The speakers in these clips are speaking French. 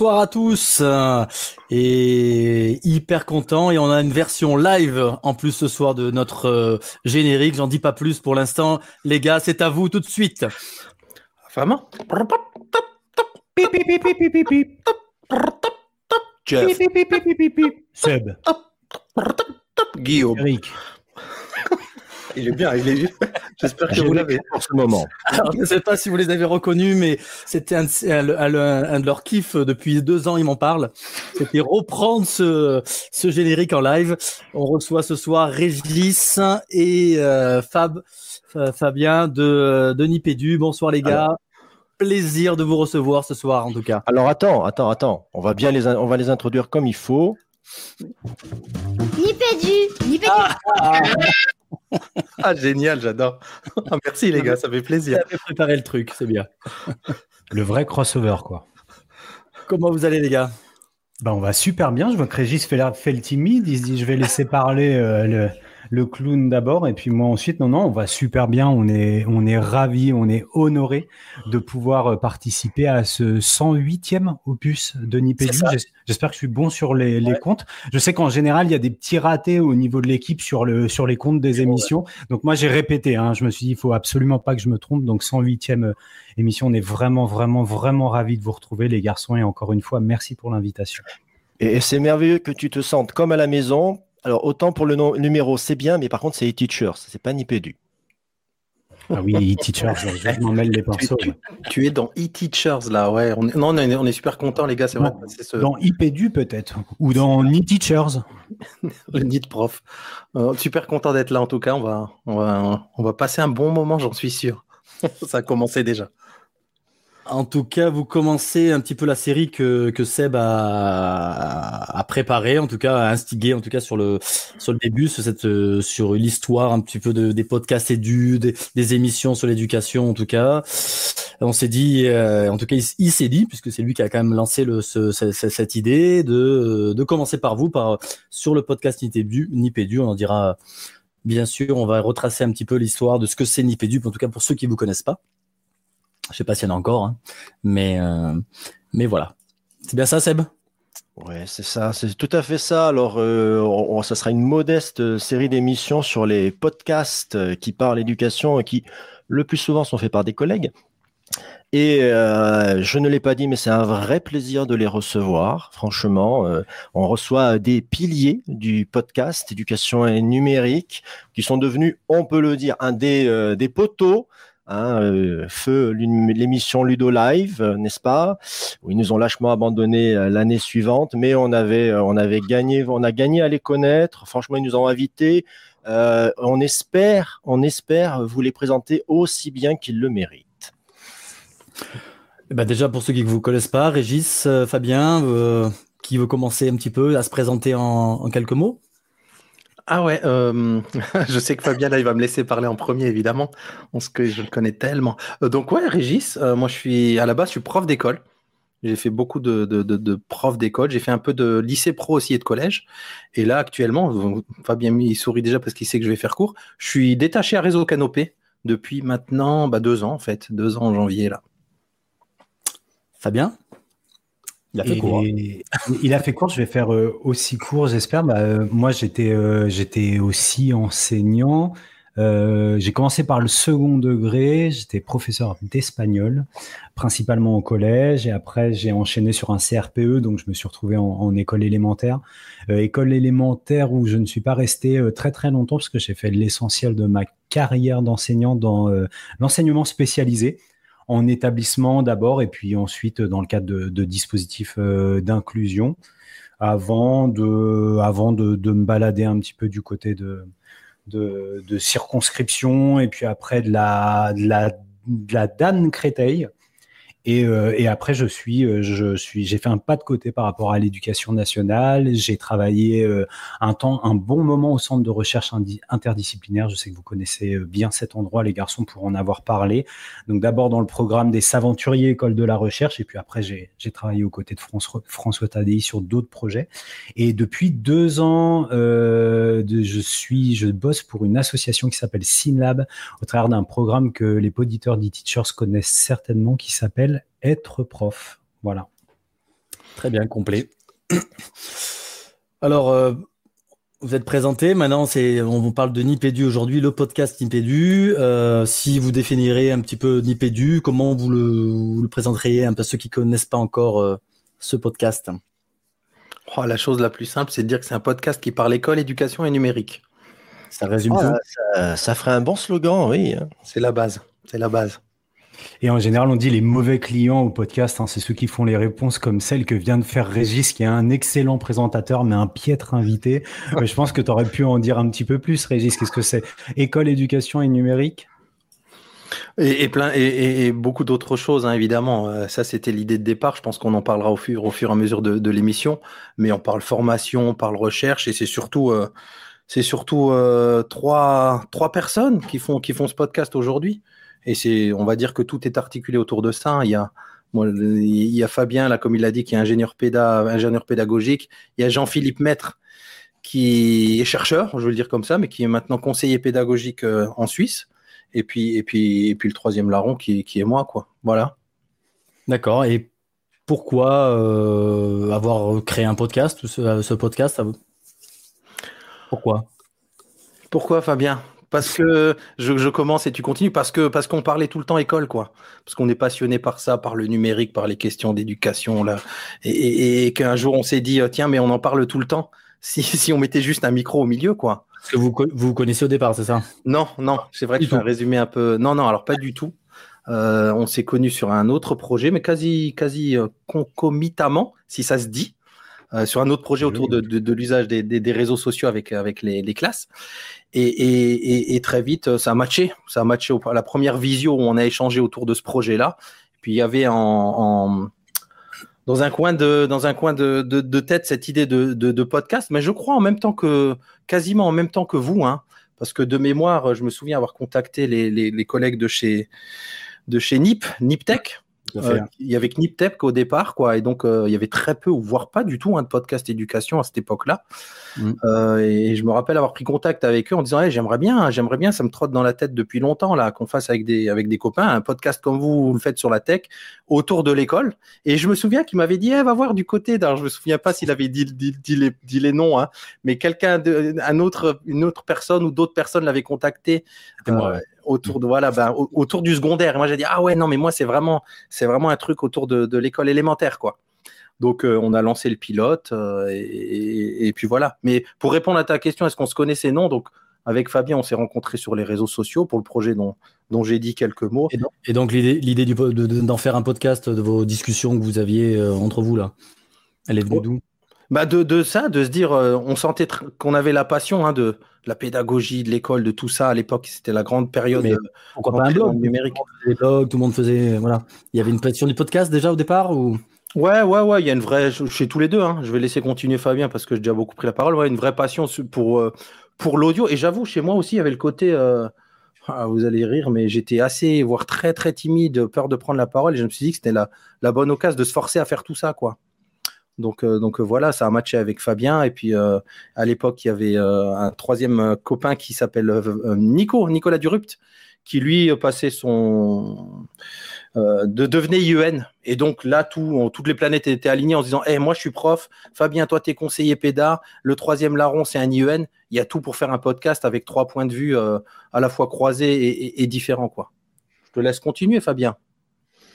Bonsoir à tous. Et hyper content. Et on a une version live en plus ce soir de notre euh, générique. J'en dis pas plus pour l'instant. Les gars, c'est à vous tout de suite. Vraiment Jeff. Seb. Guillaume. Eric. Il est bien, il est J'espère que vous l'avez. pour ce moment. Alors, je ne sais pas si vous les avez reconnus, mais c'était un, de- un- un- un de leurs kiffs depuis deux ans, ils m'en parlent. C'était reprendre ce, ce générique en live. On reçoit ce soir Régis et euh, Fab, Fa- Fabien de, de Nipédu. Bonsoir les gars. Plaisir de vous recevoir ce soir en tout cas. Alors attends, attends, attends. On va bien les, on va les introduire comme il faut. Nipédu, Nipédu. Ah, génial, j'adore. Ah, merci les gars, ça fait Vous plaisir. avez préparé le truc, c'est bien. Le vrai crossover, quoi. Comment vous allez les gars? Bah, on va super bien. Je vois que Régis fait le timide. Il se dit, je vais laisser parler euh, le, le clown d'abord. Et puis moi ensuite. Non, non, on va super bien. On est, on est ravis, on est honorés de pouvoir euh, participer à ce 108e opus de Nipédu. J'espère que je suis bon sur les, les comptes. Je sais qu'en général, il y a des petits ratés au niveau de l'équipe sur, le, sur les comptes des émissions. Donc moi, j'ai répété. Hein. Je me suis dit, il faut absolument pas que je me trompe. Donc 108e émission. On est vraiment, vraiment, vraiment ravis de vous retrouver, les garçons. Et encore une fois, merci pour l'invitation. Et c'est merveilleux que tu te sentes comme à la maison. Alors autant pour le nom- numéro, c'est bien, mais par contre c'est e-teachers, c'est pas Nipédu. Ah oui, e-teacher, je, je m'en mêle les pinceaux. tu- es dans e-teachers là, ouais. On est, non, on est, on est super content les gars, c'est vrai. Ce Dans IPDU peut-être, ou dans e-teachers. le nid prof. Euh, super content d'être là en tout cas. On va, on va, on va passer un bon moment, j'en suis sûr. ça a commencé déjà. En tout cas, vous commencez un petit peu la série que, que Seb a, a préparée, en tout cas, a instigé, en tout cas, sur le, sur le début, sur, cette, sur l'histoire un petit peu de, des podcasts édu, des, des émissions sur l'éducation, en tout cas. On s'est dit, euh, en tout cas, il, s'est dit, puisque c'est lui qui a quand même lancé le, ce- cette idée de, de commencer par vous, par, sur le podcast Nipédu, Nipédu, on en dira, bien sûr, on va retracer un petit peu l'histoire de ce que c'est Nipédu, en tout cas, pour ceux qui vous connaissent pas. Je sais pas s'il y en a encore, hein, mais, euh, mais voilà. C'est bien ça, Seb? Ouais, c'est ça, c'est tout à fait ça. Alors, euh, ça sera une modeste euh, série d'émissions sur les podcasts qui parlent éducation et qui, le plus souvent, sont faits par des collègues. Et je ne l'ai pas dit, mais c'est un vrai plaisir de les recevoir. Franchement, on reçoit des piliers du podcast éducation et numérique qui sont devenus, on peut le dire, un des, des poteaux. Hein, euh, feu l'émission Ludo Live, euh, n'est-ce pas? Ils nous ont lâchement abandonné euh, l'année suivante, mais on avait, on avait gagné, on a gagné à les connaître. Franchement, ils nous ont invités. On espère, on espère vous les présenter aussi bien qu'ils le méritent. Eh ben Déjà, pour ceux qui ne vous connaissent pas, Régis, Fabien, qui veut commencer un petit peu à se présenter en, en quelques mots? Ah ouais, euh, je sais que Fabien là, il va me laisser parler en premier évidemment, parce que je le connais tellement. Euh, donc ouais, Régis, euh, moi je suis à la base, je suis prof d'école. J'ai fait beaucoup de, de, d'école. J'ai fait un peu de lycée pro aussi et de collège. Et là, actuellement, Fabien il sourit déjà parce qu'il sait que je vais faire court. Je suis détaché à Réseau Canopé depuis maintenant bah, deux ans en fait, deux ans en janvier là. Fabien? Il a fait court. hein. Il a fait court, je vais faire euh, aussi court, j'espère. Bah, euh, moi, j'étais euh, j'étais aussi enseignant. Euh, j'ai commencé par le second degré, j'étais professeur d'espagnol, principalement au collège, et après j'ai enchaîné sur un CRPE, donc je me suis retrouvé en, en école élémentaire. Euh, école élémentaire où je ne suis pas resté euh, très très longtemps, parce que j'ai fait l'essentiel de ma carrière d'enseignant dans l'enseignement spécialisé en établissement d'abord et puis ensuite dans le cadre de, dispositifs euh, d'inclusion avant de, avant de, me balader un petit peu du côté de, de, circonscription et puis après de la, de la, de la Dan Créteil. Et, euh, et après, je suis, euh, je suis, j'ai fait un pas de côté par rapport à l'éducation nationale. J'ai travaillé euh, un temps, un bon moment au centre de recherche interdisciplinaire. Je sais que vous connaissez bien cet endroit, les garçons, pour en avoir parlé. Donc d'abord dans le programme des Saventuriers École de la Recherche, et puis après j'ai travaillé aux côtés de François, François sur d'autres projets. Et depuis deux ans, je suis, je bosse pour une association qui s'appelle SynLab, au travers d'un programme que les auditeurs d'e-teachers connaissent certainement, qui s'appelle Être prof. Voilà. Très bien, complet. Alors, euh, vous êtes présenté. Maintenant, c'est, on vous parle de Nipédu aujourd'hui, le podcast Nipédu. Euh, si vous définirez un petit peu Nipédu, comment vous le, vous le présenteriez un peu à ceux qui connaissent pas encore euh, ce podcast? Oh, La chose la plus simple, c'est de dire que c'est un podcast qui parle école, éducation et numérique. Ça résume oh, tout. Ça, ça, ferait un bon slogan, oui. C'est la base. C'est la base. Et en général, on dit les mauvais clients au podcast, hein, c'est ceux qui font les réponses comme celle que vient de faire Régis, qui est un excellent présentateur, mais un piètre invité. je pense que tu aurais pu en dire un petit peu plus, Régis. Qu'est-ce que c'est? École, éducation et numérique? Et, plein, et, beaucoup d'autres choses, hein, évidemment. Euh, ça, c'était l'idée de départ. Je pense qu'on en parlera au fur, au fur et à mesure de, l'émission. Mais on parle formation, on parle recherche, et c'est surtout, euh, c'est surtout euh, trois, trois personnes qui font, qui font ce podcast aujourd'hui. Et c'est, on va dire que tout est articulé autour de ça. Il y a, il y a Fabien, là, comme il l'a dit, qui est ingénieur, péda, ingénieur pédagogique. Il y a Jean-Philippe Maître, qui est chercheur, je veux le dire comme ça, mais qui est maintenant conseiller pédagogique euh, en Suisse. Et puis, et puis, et puis le troisième larron qui, qui est moi, quoi. Voilà. D'accord. Et pourquoi euh, avoir créé un podcast, ce, ce podcast Pourquoi? Pourquoi, Fabien? Parce que je, commence et tu continues parce que parce qu'on parlait tout le temps école quoi. Parce qu'on est passionné par ça par le numérique par les questions d'éducation là. Et, qu'un jour on s'est dit tiens mais on en parle tout le temps. Si, si on mettait juste un micro au milieu quoi. Que vous vous connaissez au départ c'est ça? Non non. C'est vrai que je vais résumer un peu non non alors pas du tout. Euh, on s'est connu sur un autre projet mais quasi quasi euh, concomitamment si ça se dit euh, sur un autre projet autour de, de, l'usage des, des, réseaux sociaux avec, avec les, les classes. Et, très vite, ça a matché. Ça a matché la première visio où on a échangé autour de ce projet-là. Puis il y avait en, dans un coin de dans un coin de, tête cette idée de, podcast, mais je crois en même temps que quasiment en même temps que vous, hein, parce que de mémoire, je me souviens avoir contacté les collègues de chez de chez NIP, NipTech, euh, il y avait Kniptep au départ, quoi, et donc euh, il y avait très peu, ou voire pas du tout, un hein, de podcast éducation à cette époque-là. Mm. Euh, et, je me rappelle avoir pris contact avec eux en disant j'aimerais bien, j'aimerais bien, ça me trotte dans la tête depuis longtemps là, qu'on fasse avec des avec des copains un podcast comme vous, vous le faites sur la tech autour de l'école. Et je me souviens qu'il m'avait dit eh, va voir du côté. Alors je me souviens pas s'il avait dit, dit, dit, les, dit les noms, hein, mais quelqu'un, un autre, une autre personne ou d'autres personnes l'avaient contacté autour de voilà ben, autour du secondaire. Et moi j'ai dit ah ouais non mais moi c'est vraiment c'est vraiment un truc autour de, l'école élémentaire quoi. Donc euh, on a lancé le pilote euh, et, puis voilà. Mais pour répondre à ta question, est-ce qu'on se connaissait? Non. Donc avec Fabien, on s'est rencontrés sur les réseaux sociaux pour le projet dont, dont j'ai dit quelques mots. Et donc, l'idée d'en faire un podcast de vos discussions que vous aviez euh, entre vous là, elle est venue oh. d'où? Bah de, de, ça, de se dire, on sentait qu'on avait la passion hein, de, la pédagogie, de l'école, de tout ça. À l'époque, c'était la grande période. Mais pourquoi pas un blog? numérique Tout le monde faisait. Voilà. Il y avait une passion du podcast déjà au départ ou? Ouais, ouais, ouais. Il y a une vraie. Chez tous les deux. Hein. Je vais laisser continuer Fabien parce que j'ai déjà beaucoup pris la parole. Ouais, une vraie passion pour, euh, pour l'audio. Et j'avoue, chez moi aussi, il y avait le côté. Euh, ah, vous allez rire, mais j'étais assez, voire très, très timide, peur de prendre la parole. Et je me suis dit que c'était la, la bonne occasion de se forcer à faire tout ça, quoi. Donc, euh, euh, voilà, ça a matché avec Fabien. Et puis euh, à l'époque, il y avait un troisième copain qui s'appelle Nico, Nicolas Durupt, qui lui passait son de devenait IEN. Et donc là, tout, toutes les planètes étaient alignées en se disant, hey, moi je suis prof, Fabien, toi tu es conseiller PEDA, le troisième larron c'est un IEN. Il y a tout pour faire un podcast avec trois points de vue à la fois croisés et, et différents. Quoi. Je te laisse continuer, Fabien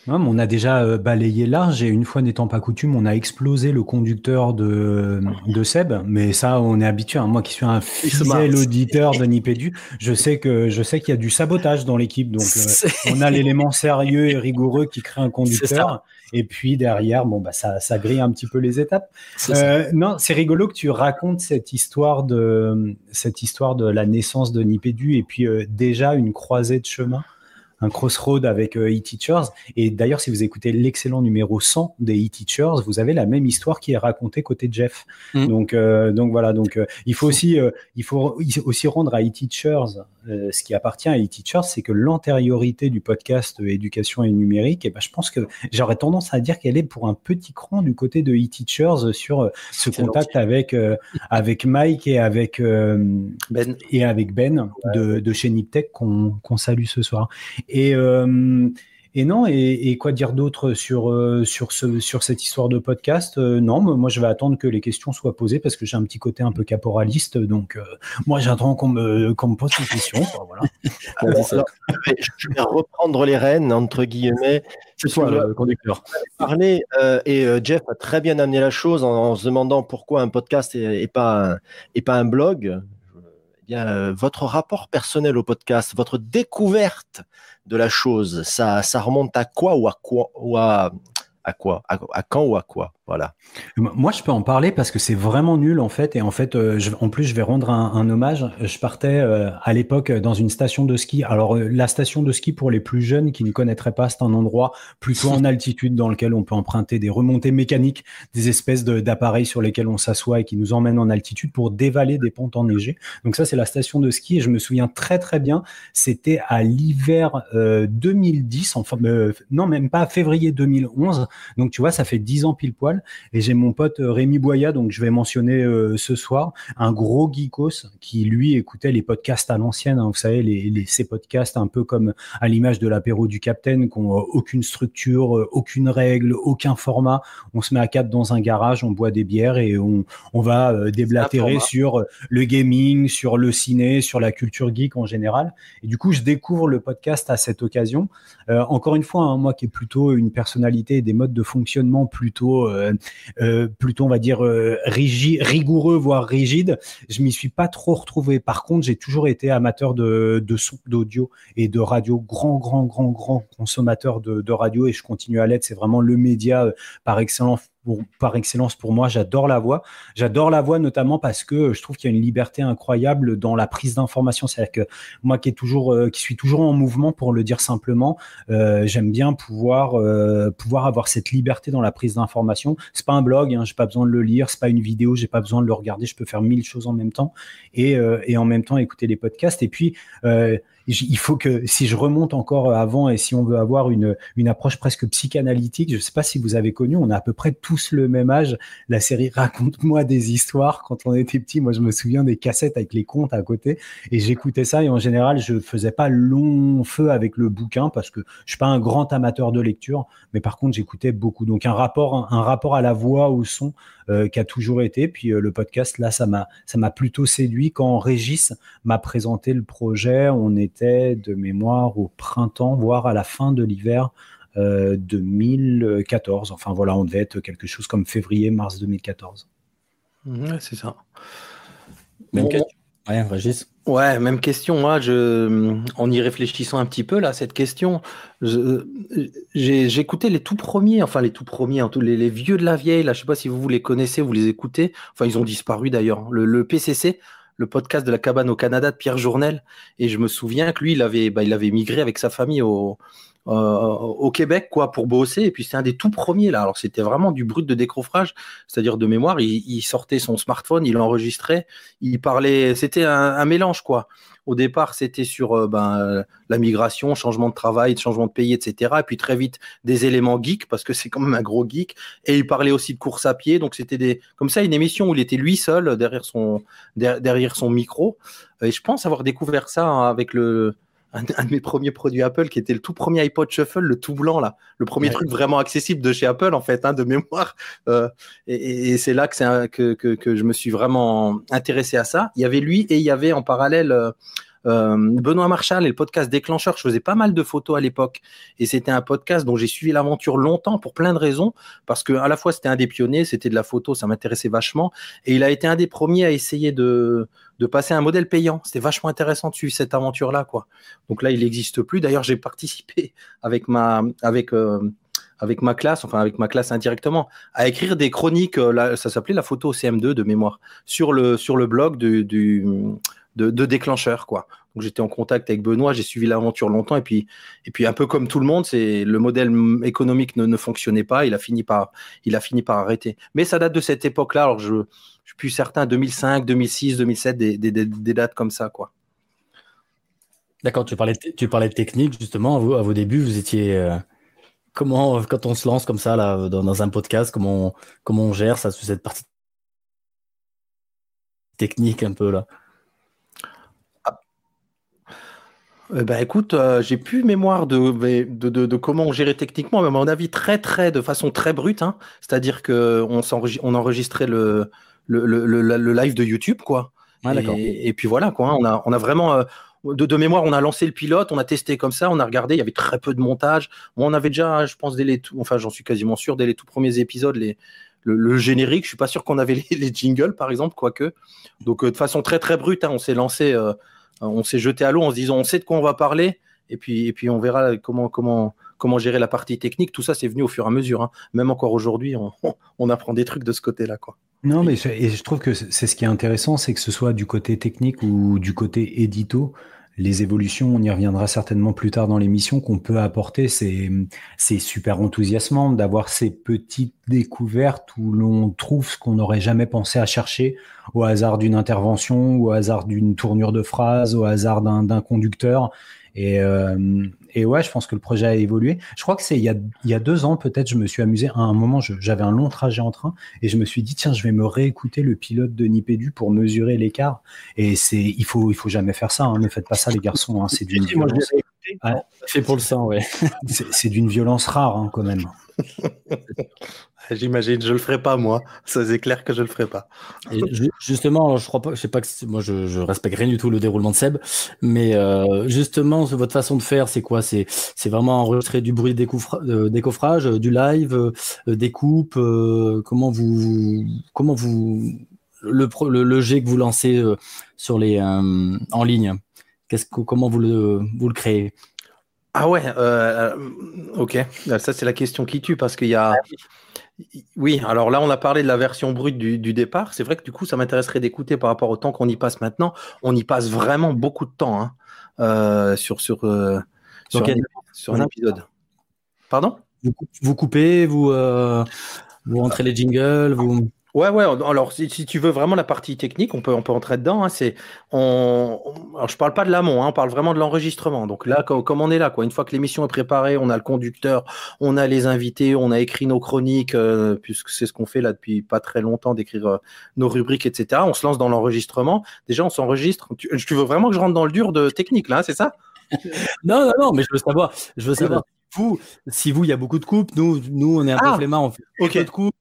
on a déjà euh, balayé large et une fois n'étant pas coutume, on a explosé le conducteur de, de Seb. Mais ça, on est habitué. Hein. Moi qui suis un fidèle auditeur de Nipédu, je sais que je sais qu'il y a du sabotage dans l'équipe. Donc euh, on a l'élément sérieux et rigoureux qui crée un conducteur. Et puis derrière, bon bah ça, ça grille un petit peu les étapes. Euh, non, c'est rigolo que tu racontes cette histoire de cette histoire de la naissance de Nipédu et puis déjà une croisée de chemin un crossroad avec euh, e-teachers. Et d'ailleurs, si vous écoutez l'excellent numéro 100 des e-teachers, vous avez la même histoire qui est racontée côté Jeff. Mm. Donc, euh, donc voilà. Donc, euh, il faut aussi, il faut aussi rendre à e-teachers ce qui appartient à e-teachers, c'est que l'antériorité du podcast éducation et numérique, et eh ben, je pense que j'aurais tendance à dire qu'elle est pour un petit cran du côté de e-teachers sur ce contact avec avec Mike et avec Ben. et avec Ben de, de chez Niptech qu'on salue ce soir. Et, euh, et non, et, quoi dire d'autre sur, euh, sur, ce, sur cette histoire de podcast euh, Non, moi je vais attendre que les questions soient posées parce que j'ai un petit côté un peu caporaliste. Donc euh, moi j'attends qu'on me, me pose des questions. voilà. je vais reprendre les rênes, entre guillemets. C'est toi le conducteur. Parler, et Jeff a très bien amené la chose en, se demandant pourquoi un podcast et, pas, et pas un blog. Eh bien, votre rapport personnel au podcast, votre découverte de la chose, ça, ça remonte à quoi ou à quoi ou à, à quoi à, quand ou à quoi? Voilà. Moi, je peux en parler parce que c'est vraiment nul en fait. Et en fait, euh, en plus, je vais rendre un, hommage. Je partais euh, à l'époque dans une station de ski. Alors, euh, la station de ski pour les plus jeunes qui ne connaîtraient pas, c'est un endroit plutôt en altitude dans lequel on peut emprunter des remontées mécaniques, des espèces d'appareils sur lesquels on s'assoit et qui nous emmènent en altitude pour dévaler des pentes enneigées. Donc ça, c'est la station de ski. Et je me souviens très très bien. C'était à l'hiver 2010, enfin non même pas février 2011. Donc tu vois, ça fait dix ans pile poil. Et j'ai mon pote euh, Rémi Boya, donc je vais mentionner euh, ce soir, un gros geekos qui lui écoutait les podcasts à l'ancienne. Hein, vous savez, les, ces podcasts un peu comme à l'image de l'apéro du Capitaine, qui n'ont euh, aucune structure, aucune règle, aucun format. On se met à quatre dans un garage, on boit des bières et on, on va déblatérer sur le gaming, sur le ciné, sur la culture geek en général. Et du coup, je découvre le podcast à cette occasion. encore une fois, hein, moi qui est plutôt une personnalité et des modes de fonctionnement plutôt, plutôt on va dire euh, rigoureux voire rigide. Je m'y suis pas trop retrouvé. Par contre, j'ai toujours été amateur de, de son, d'audio et de radio, grand, grand, grand, grand consommateur de radio et je continue à l'être. C'est vraiment le média par excellence par excellence pour moi. J'adore la voix. J'adore la voix notamment parce que je trouve qu'il y a une liberté incroyable dans la prise d'information. C'est-à-dire que moi qui, est toujours, euh, qui suis toujours en mouvement, pour le dire simplement, euh, j'aime bien pouvoir, euh, pouvoir avoir cette liberté dans la prise d'information. C'est pas un blog, hein, j'ai pas besoin de le lire. C'est pas une vidéo, j'ai pas besoin de le regarder. Je peux faire mille choses en même temps et, et en même temps écouter les podcasts. Et puis il faut que si je remonte encore avant et si on veut avoir une, une approche presque psychanalytique, je ne sais pas si vous avez connu, on a à peu près tous le même âge. La série Raconte-moi des histoires. Quand on était petit, moi je me souviens des cassettes avec les contes à côté et j'écoutais ça et en général je faisais pas long feu avec le bouquin parce que je suis pas un grand amateur de lecture, mais par contre j'écoutais beaucoup. Donc un rapport, un rapport à la voix, au son euh, qui a toujours été. Puis euh, le podcast là, ça m'a ça m'a plutôt séduit quand Régis m'a présenté le projet. On est de mémoire au printemps, voire à la fin de l'hiver 2014. Euh, enfin voilà, on devait être quelque chose comme février-mars 2014. c'est ça. Même question. Ouais, Régis. Ouais, même question. Moi, je, en y réfléchissant un petit peu là, cette question, j'ai écouté les tout premiers, enfin les tout premiers, tous les, les, vieux de la vieille. Là, je sais pas si vous, vous les connaissez, vous les écoutez. Enfin, ils ont disparu d'ailleurs. le, PCC, le podcast de la cabane au Canada de Pierre Journel. Et je me souviens que lui, il avait, bah, il avait migré avec sa famille au, au Québec quoi pour bosser. Et puis c'est un des tout premiers là. Alors c'était vraiment du brut de décroffrage. C'est-à-dire de mémoire il, sortait son smartphone il enregistrait il parlait c'était un, mélange quoi. Au départ c'était sur euh, ben, la migration changement de travail changement de pays etc et puis très vite des éléments geeks parce que c'est quand même un gros geek. Et il parlait aussi de course à pied. Donc c'était des comme ça une émission où il était lui seul derrière son derrière son micro. Et je pense avoir découvert ça hein, avec le un, de mes premiers produits Apple qui était le tout premier iPod Shuffle, le tout blanc là, le premier truc vraiment accessible de chez Apple en fait, hein, de mémoire. Euh, et, c'est là que, que, que, que, je me suis vraiment intéressé à ça. Il y avait lui et il y avait en parallèle euh, Benoît Marchal et le podcast Déclencheur, je faisais pas mal de photos à l'époque. Et c'était un podcast dont j'ai suivi l'aventure longtemps pour plein de raisons. Parce que à la fois, c'était un des pionniers, c'était de la photo, ça m'intéressait vachement. Et il a été un des premiers à essayer de, passer un modèle payant. C'était vachement intéressant de suivre cette aventure-là, quoi. Donc là, il n'existe plus. D'ailleurs, j'ai participé avec ma, avec, euh, avec ma classe, enfin avec ma classe indirectement, à écrire des chroniques. Euh, ça s'appelait la photo CM2 de mémoire sur le sur le blog du de, déclencheur, quoi. Donc j'étais en contact avec Benoît, j'ai suivi l'aventure longtemps et puis et puis un peu comme tout le monde, c'est le modèle économique ne, fonctionnait pas, il a fini par arrêter. Mais ça date de cette époque-là. Alors je je suis plus certain 2005, 2006, 2007 des, dates comme ça quoi. D'accord, tu parlais de technique justement à vos, débuts, vous étiez euh, comment quand on se lance comme ça dans, un podcast, comment on, comment on gère ça cette partie technique un peu là? Eh ben, écoute, euh, j'ai plus mémoire de, de, de, comment on gérait techniquement, mais à mon avis, très, très, de façon très brute. Hein. C'est-à-dire qu'on on enregistrait le, le, le, le, live de YouTube, quoi. et, et, puis voilà, quoi. Hein. On, a, on a vraiment. Euh, de, de, mémoire, on a lancé le pilote, on a testé comme ça, on a regardé, il y avait très peu de montage. on avait déjà, je pense, dès les tout, enfin, j'en suis quasiment sûr, dès les tout premiers épisodes, les, le, générique. Je suis pas sûr qu'on avait les, les, jingles, par exemple, quoique. Donc, euh, de façon très, très brute, hein, on s'est lancé euh, on s'est jeté à l'eau en se disant on sait de quoi on va parler et puis, et puis on verra comment, gérer la partie technique. Tout ça, c'est venu au fur et à mesure. Hein. Même encore aujourd'hui, on, apprend des trucs de ce côté-là. Non, mais et je trouve que c'est ce qui est intéressant, c'est que ce soit du côté technique ou du côté édito, les évolutions, on y reviendra certainement plus tard dans l'émission, qu'on peut apporter. C'est, super enthousiasmant d'avoir ces petites découvertes où l'on trouve ce qu'on n'aurait jamais pensé à chercher au hasard d'une intervention, au hasard d'une tournure de phrase, au hasard d'un conducteur. Et, euh, et ouais, je pense que le projet a évolué. Je crois que c'est il y a, il y a deux ans, peut-être, je me suis amusé. À un moment, j'avais un long trajet en train et je me suis dit, tiens, je vais me réécouter le pilote de Nipédu pour mesurer l'écart. Et c'est, il faut, il faut jamais faire ça. Hein. Ne faites pas ça, les garçons. Hein. C'est d'une violence. C'est pour le sang, ouais. c'est, d'une violence rare, hein, quand même. J'imagine, je le ferai pas moi. Ça c'est clair que je le ferai pas. Et justement, je crois pas, je sais pas que moi je, je respecte rien du tout le déroulement de Seb, mais euh, justement votre façon de faire, c'est quoi? C'est c'est vraiment enregistrer du bruit des euh, décoffrage, du live, euh, des coupes. comment vous comment vous le, le, le jet que vous lancez sur les en ligne? Qu'est-ce que comment vous le vous le créez? Ah ouais, ok. Ça, c'est la question qui tue parce qu'il y a, oui, alors là, on a parlé de la version brute du, départ. C'est vrai que du coup, ça m'intéresserait d'écouter par rapport au temps qu'on y passe maintenant. On y passe vraiment beaucoup de temps hein, euh, sur, sur, euh, sur, un, épisode. Pardon? Vous, coupez, vous, euh, vous rentrez les jingles, vous. Ouais, ouais. Alors, si, tu veux vraiment la partie technique, on peut, on peut entrer dedans. Hein, c'est, on, alors, je parle pas de l'amont, hein, on parle vraiment de l'enregistrement. Donc là, comme, on est là, quoi. Une fois que l'émission est préparée, on a le conducteur, on a les invités, on a écrit nos chroniques, euh, puisque c'est ce qu'on fait là depuis pas très longtemps, d'écrire euh, nos rubriques, etc. On se lance dans l'enregistrement. Déjà, on s'enregistre. Tu, veux vraiment que je rentre dans le dur de technique là, hein, c'est ça? Non, non, non. Mais je veux savoir, je veux savoir. Vous, si vous, il y a beaucoup de coupes, nous, nous, on est un peu ah, on fait okay. de coupes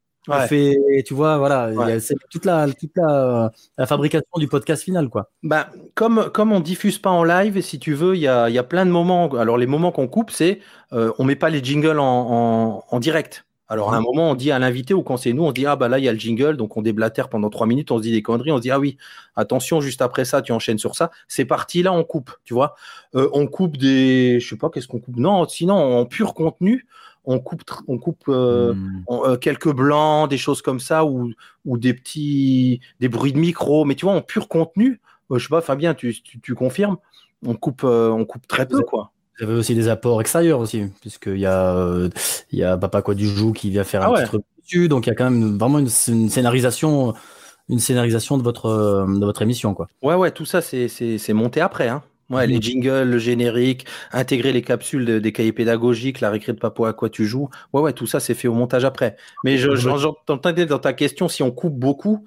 fait, tu vois, voilà, c'est toute, la, toute la, la, fabrication du podcast final, quoi. Bah, comme, comme on diffuse pas en live, si tu veux, il y a, y a, plein de moments. Alors, les moments qu'on coupe, c'est euh, on met pas les jingles en, en, en direct. Alors, à un moment, on dit à l'invité ou quand c'est nous, on dit Ah, bah là, il y a le jingle, donc on déblatère pendant trois minutes, on se dit des conneries, on se dit Ah oui, attention, juste après ça, tu enchaînes sur ça. C'est parti, là, on coupe, tu vois. Euh, on coupe des. Je sais pas, qu'est-ce qu'on coupe? Non, sinon, en pur contenu, on coupe, on coupe euh, hmm. euh, quelques blancs, des choses comme ça, ou, ou des petits, des bruits de micro. Mais tu vois, en pur contenu, euh, je sais pas, Fabien, tu, tu, confirmes, on coupe, on coupe très peu, quoi. Vous avez aussi des apports extérieurs aussi, puisqu'il y a, il y a Papa quoi du joue qui vient faire un ah petit truc dessus, donc il y a quand même vraiment une, scénarisation, une scénarisation de votre, de votre émission, quoi. Ouais, ouais, tout ça c'est monté après, hein. Ouais, les jingles, le générique, intégrer les capsules des cahiers pédagogiques, la récré de Papo à quoi tu joues. Ouais, ouais, tout ça, c'est fait au montage après. Mais j'entendais dans ta question, si on coupe beaucoup,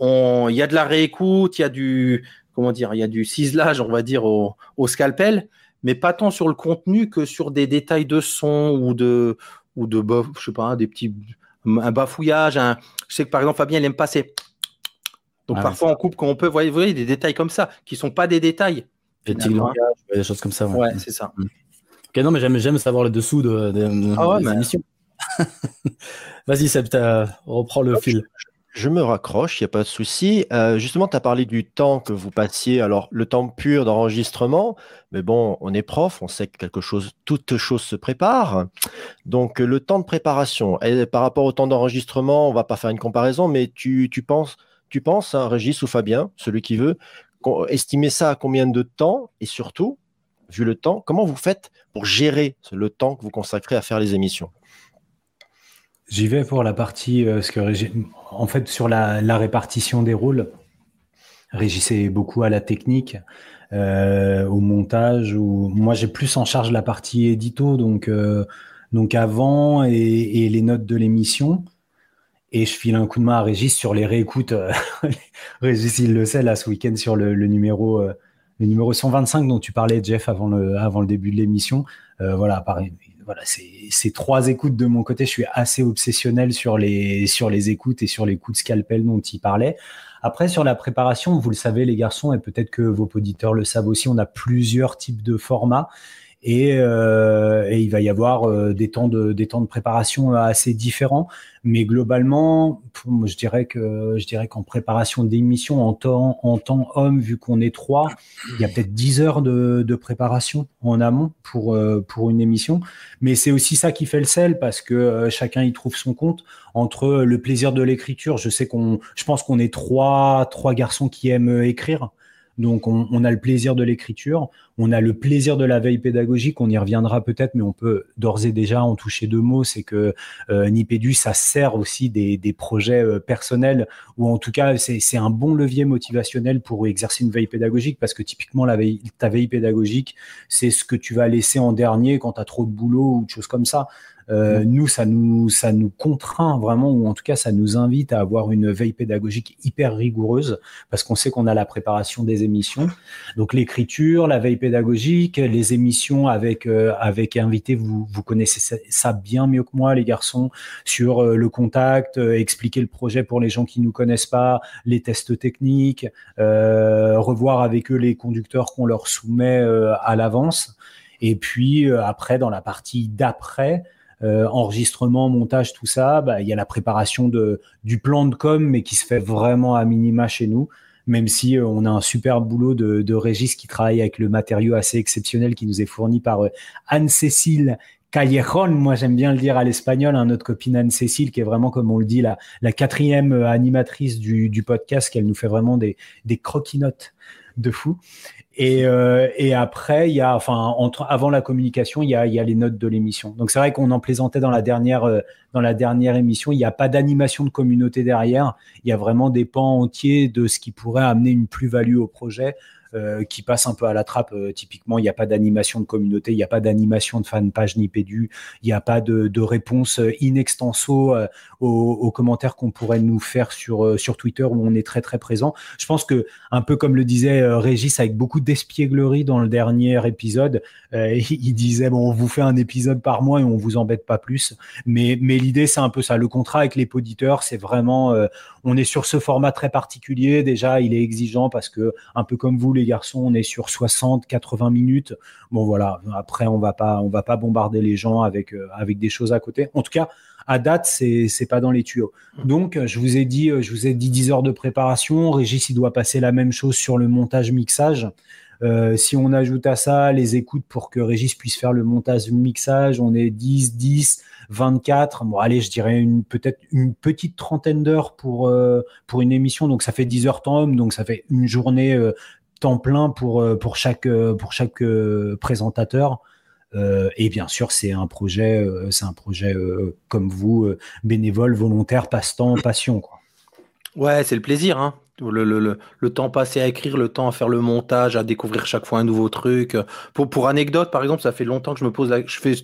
il y a de la réécoute, il y a du, comment dire, il y a du ciselage, on va dire, au, scalpel, mais pas tant sur le contenu que sur des détails de son ou de, ou de, je sais pas, des petits, un bafouillage. Un, je sais que par exemple, Fabien, il aime passer. Donc ah parfois, on coupe quand on peut, vous voyez, des détails comme ça, qui sont pas des détails des choses comme ça. Ouais, c'est ça. Mm. Ok, non, mais j'aime, savoir le dessous de, de, ah ouais, Vas-y, Seb, reprends le fil. Je me raccroche, il n'y a pas de souci. Euh, justement, tu as parlé du temps que vous passiez. Alors, le temps pur d'enregistrement, mais bon, on est prof, on sait que quelque chose, toute chose se prépare. Donc, le temps de préparation, et par rapport au temps d'enregistrement, on va pas faire une comparaison, mais tu, tu penses, tu penses, hein, Régis ou Fabien, celui qui veut, estimer ça à combien de temps et surtout, vu le temps, comment vous faites pour gérer le temps que vous consacrez à faire les émissions? J'y vais pour la partie, euh, que en fait, sur la, répartition des rôles, régissez beaucoup à la technique, euh, au montage. Moi, j'ai plus en charge la partie édito, donc euh, donc avant et les notes de l'émission. Et je file un coup de main à Régis sur les réécoutes. Régis, il le sait, là, ce week-end, sur le, numéro, euh, le numéro 125 dont tu parlais, Jeff, avant le, le début de l'émission. voilà, pareil, voilà, c'est trois écoutes de mon côté. Je suis assez obsessionnel sur les, sur les écoutes et sur les coups de scalpel dont il parlait. Après, sur la préparation, vous le savez, les garçons, et peut-être que vos auditeurs le savent aussi, on a plusieurs types de formats. Et, euh, et, il va y avoir euh, des temps de des temps de préparation assez différents. Mais globalement je dirais que je dirais qu'en préparation d'émission en temps en temps homme vu qu'on est trois il y a peut-être 10 heures de, de préparation en amont pour euh, pour une émission. Mais c'est aussi ça qui fait le sel parce que euh, chacun y trouve son compte. Entre le plaisir de l'écriture je sais qu'on je pense qu'on est trois trois garçons qui aiment écrire donc on, a le plaisir de l'écriture, on a le plaisir de la veille pédagogique, on y reviendra peut-être, mais on peut d'ores et déjà en toucher deux mots, c'est que euh, Nipédu, ça sert aussi des, projets euh, personnels, ou en tout cas c'est un bon levier motivationnel pour exercer une veille pédagogique, parce que typiquement la veille, ta veille pédagogique, c'est ce que tu vas laisser en dernier quand tu as trop de boulot ou de choses comme ça. Euh, nous, ça nous, ça nous contraint vraiment, ou en tout cas, ça nous invite à avoir une veille pédagogique hyper rigoureuse, parce qu'on sait qu'on a la préparation des émissions. Donc l'écriture, la veille pédagogique, les émissions avec euh, avec invités, vous vous connaissez ça bien mieux que moi, les garçons, sur euh, le contact, expliquer le projet pour les gens qui nous connaissent pas, les tests techniques, revoir avec eux les conducteurs qu'on leur soumet à l'avance. Et puis après, dans la partie d'après, euh, enregistrement, montage, tout ça, bah, il y a la préparation de, du plan de com, mais qui se fait vraiment à minima chez nous même si euh, on a un super boulot de, de Régis qui travaille avec le matériau assez exceptionnel qui nous est fourni par euh, Anne-Cécile Callejon, moi j'aime bien le dire à l'espagnol, hein, notre copine Anne-Cécile, qui est vraiment, comme on le dit, la, la quatrième animatrice du, du podcast, qu'elle nous fait vraiment des, des croquinotes de fou. Et, euh, et après, il y a, enfin, avant la communication, il y a, il y a les notes de l'émission. Donc c'est vrai qu'on en plaisantait dans la dernière, euh, dans la dernière émission. Il n'y a pas d'animation de communauté derrière. Il y a vraiment des pans entiers de ce qui pourrait amener une plus-value au projet. Euh, qui passe un peu à la trappe. Euh, typiquement, il n'y a pas d'animation de communauté, il n'y a pas d'animation de fanpage ni pédu, il n'y a pas de, de réponse in extenso euh, aux, commentaires qu'on pourrait nous faire sur, sur Twitter où on est très très présent. Je pense que, un peu comme le disait Régis avec beaucoup d'espièglerie dans le dernier épisode, il disait bon, on vous fait un épisode par mois et on vous embête pas plus. Mais, mais l'idée, c'est un peu ça. Le contrat avec les auditeurs, c'est vraiment, on est sur ce format très particulier. Déjà, il est exigeant parce que, un peu comme vous, les garçons, on est sur 60, 80 minutes. Bon voilà, après on va pas on va pas bombarder les gens avec euh, avec des choses à côté. En tout cas, à date, c'est c'est pas dans les tuyaux. Donc je vous ai dit je vous ai dit 10 heures de préparation, Régis il doit passer la même chose sur le montage mixage. Euh, si on ajoute à ça les écoutes pour que Régis puisse faire le montage mixage, on est 10, 10, 24. Bon, allez, je dirais une peut-être une petite trentaine d'heures pour euh, pour une émission. Donc ça fait 10 heures temps homme, donc ça fait une journée temps plein pour, euh, pour chaque, euh, pour chaque euh, présentateur. et bien sûr, c'est un projet, c'est un projet comme vous, bénévole, volontaire, passe-temps, passion. Quoi. Ouais, c'est le plaisir. Hein. Le, le, le, temps passé à écrire, le temps à faire le montage, à découvrir chaque fois un nouveau truc. Pour, pour anecdote, par exemple, ça fait longtemps que je me pose la, je fais,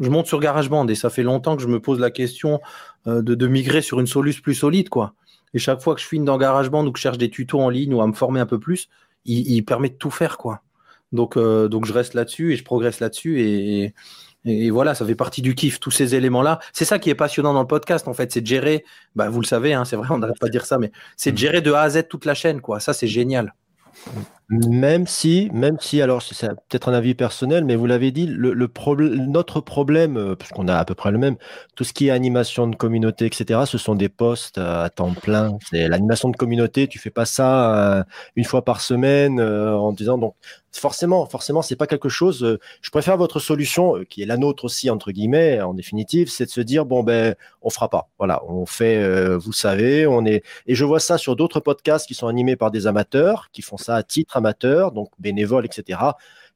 je monte sur GarageBand et ça fait longtemps que je me pose la question de, de migrer sur une Solus plus solide, quoi. Et chaque fois que je finis dans GarageBand ou que je cherche des tutos en ligne ou à me former un peu plus, il, permet de tout faire, quoi. Donc, euh, donc je reste là-dessus et je progresse là-dessus et, et, voilà, ça fait partie du kiff, tous ces éléments-là. C'est ça qui est passionnant dans le podcast, en fait, c'est de gérer, bah, vous le savez, hein, c'est vrai, on n'arrête pas de dire ça, mais c'est de mm. gérer de A à Z toute la chaîne, quoi. Ça, c'est génial. Même si, même si, alors c'est peut-être un avis personnel, mais vous l'avez dit, notre problème, euh, parce qu'on a à peu près le même, tout ce qui est animation de communauté, etc., ce sont des postes à temps plein. C'est l'animation de communauté, tu fais pas ça euh, une fois par semaine euh, en disant donc forcément, forcément, c'est pas quelque chose. Je préfère votre solution, qui est la nôtre aussi entre guillemets, en définitive, c'est de se dire bon ben, on fera pas. Voilà, on fait, vous savez, on est. Et je vois ça sur d'autres podcasts qui sont animés par des amateurs, qui font ça à titre donc bénévole, etc.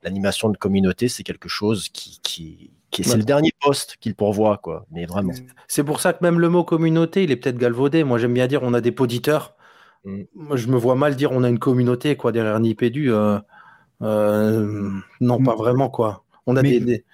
L'animation de communauté, c'est quelque chose qui, qui, qui c'est le dernier poste qu'il pourvoit, quoi. Mais vraiment. C'est pour ça que même le mot communauté, il est peut-être galvaudé. Moi, j'aime bien dire on a des poditeurs. Mm. Moi, je me vois mal dire on a une communauté, quoi, derrière Nipédu. Euh euh, non, pas vraiment, quoi. On a des,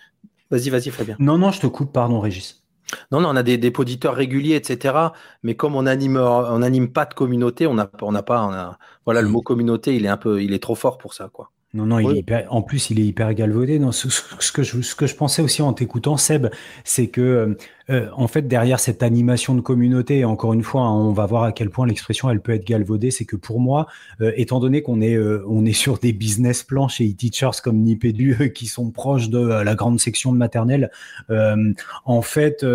Vas-y, vas-y, Fabien. Non, non, je te coupe, pardon, Régis. Non, non, on a des, des auditeurs réguliers, etc. Mais comme on anime, on anime pas de communauté, on n'a on a pas, on a, voilà, le mm. mot communauté, il est un peu, il est trop fort pour ça, quoi. Non, non, il est hyper, en plus, il est hyper galvaudé. Non, ce, que je, ce que je pensais aussi en t'écoutant, Seb, c'est que, euh, euh, en fait, derrière cette animation de communauté, et encore une fois, hein, on va voir à quel point l'expression, elle peut être galvaudée, c'est que pour moi, euh, étant donné qu'on est, on est sur des business plans chez e-teachers comme Nipédu, qui sont proches de la grande section de maternelle, en fait,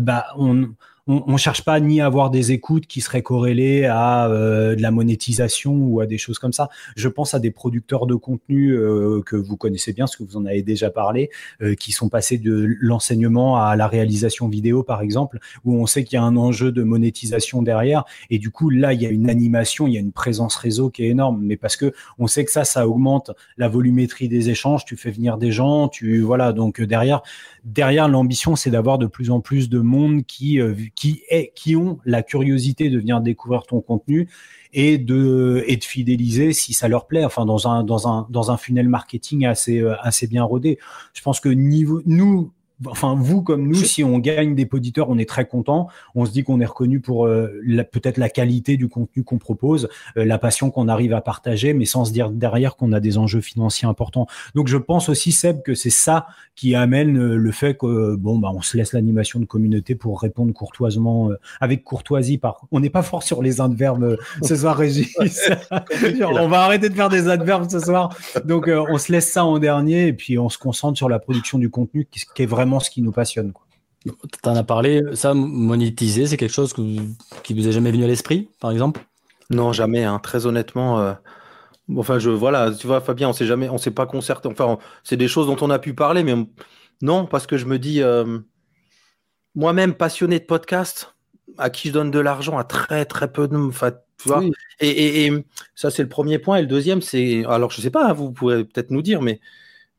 bah, on on, ne cherche pas ni à avoir des écoutes qui seraient corrélées à euh, de la monétisation ou à des choses comme ça. Je pense à des producteurs de contenu euh, que vous connaissez bien, parce que vous en avez déjà parlé, euh, qui sont passés de l'enseignement à la réalisation vidéo, par exemple, où on sait qu'il y a un enjeu de monétisation derrière. Et du coup, là, il y a une animation, il y a une présence réseau qui est énorme. Mais parce que on sait que ça, ça augmente la volumétrie des échanges. Tu fais venir des gens, tu voilà. Donc derrière, derrière l'ambition, c'est d'avoir de plus en plus de monde qui qui, qui ont la curiosité de venir découvrir ton contenu et de, fidéliser si ça leur plaît. Enfin, dans un funnel marketing assez, euh, assez bien rodé. Je pense que niveau, nous, enfin vous comme nous, si on gagne des auditeurs, on est très content. On se dit qu'on est reconnu pour euh, peut-être la qualité du contenu qu'on propose, euh, la passion qu'on arrive à partager, mais sans se dire derrière qu'on a des enjeux financiers importants. Donc je pense aussi Seb que c'est ça qui amène euh, le fait que bon bah on se laisse l'animation de communauté pour répondre courtoisement avec courtoisie. Par on n'est pas fort sur les adverbes ce soir, Régis. on va arrêter de faire des adverbes ce soir. Donc on se laisse ça en dernier et puis on se concentre sur la production du contenu qui, qui est vraiment ce qui nous passionne. Tu en as parlé, ça, monétiser, c'est quelque chose qui vous est jamais venu à l'esprit, par exemple? Non, jamais. Hein. Très honnêtement, euh, enfin, je voilà, tu vois, Fabien, on sait jamais, on s'est pas concerté. Enfin, c'est des choses dont on a pu parler, mais non, parce que je me dis, euh, moi-même passionné de podcast, à qui je donne de l'argent, à très très peu de, enfin, tu vois. Et, ça, c'est le premier point. Et le deuxième, c'est, alors je sais pas, hein, vous pouvez peut-être nous dire, mais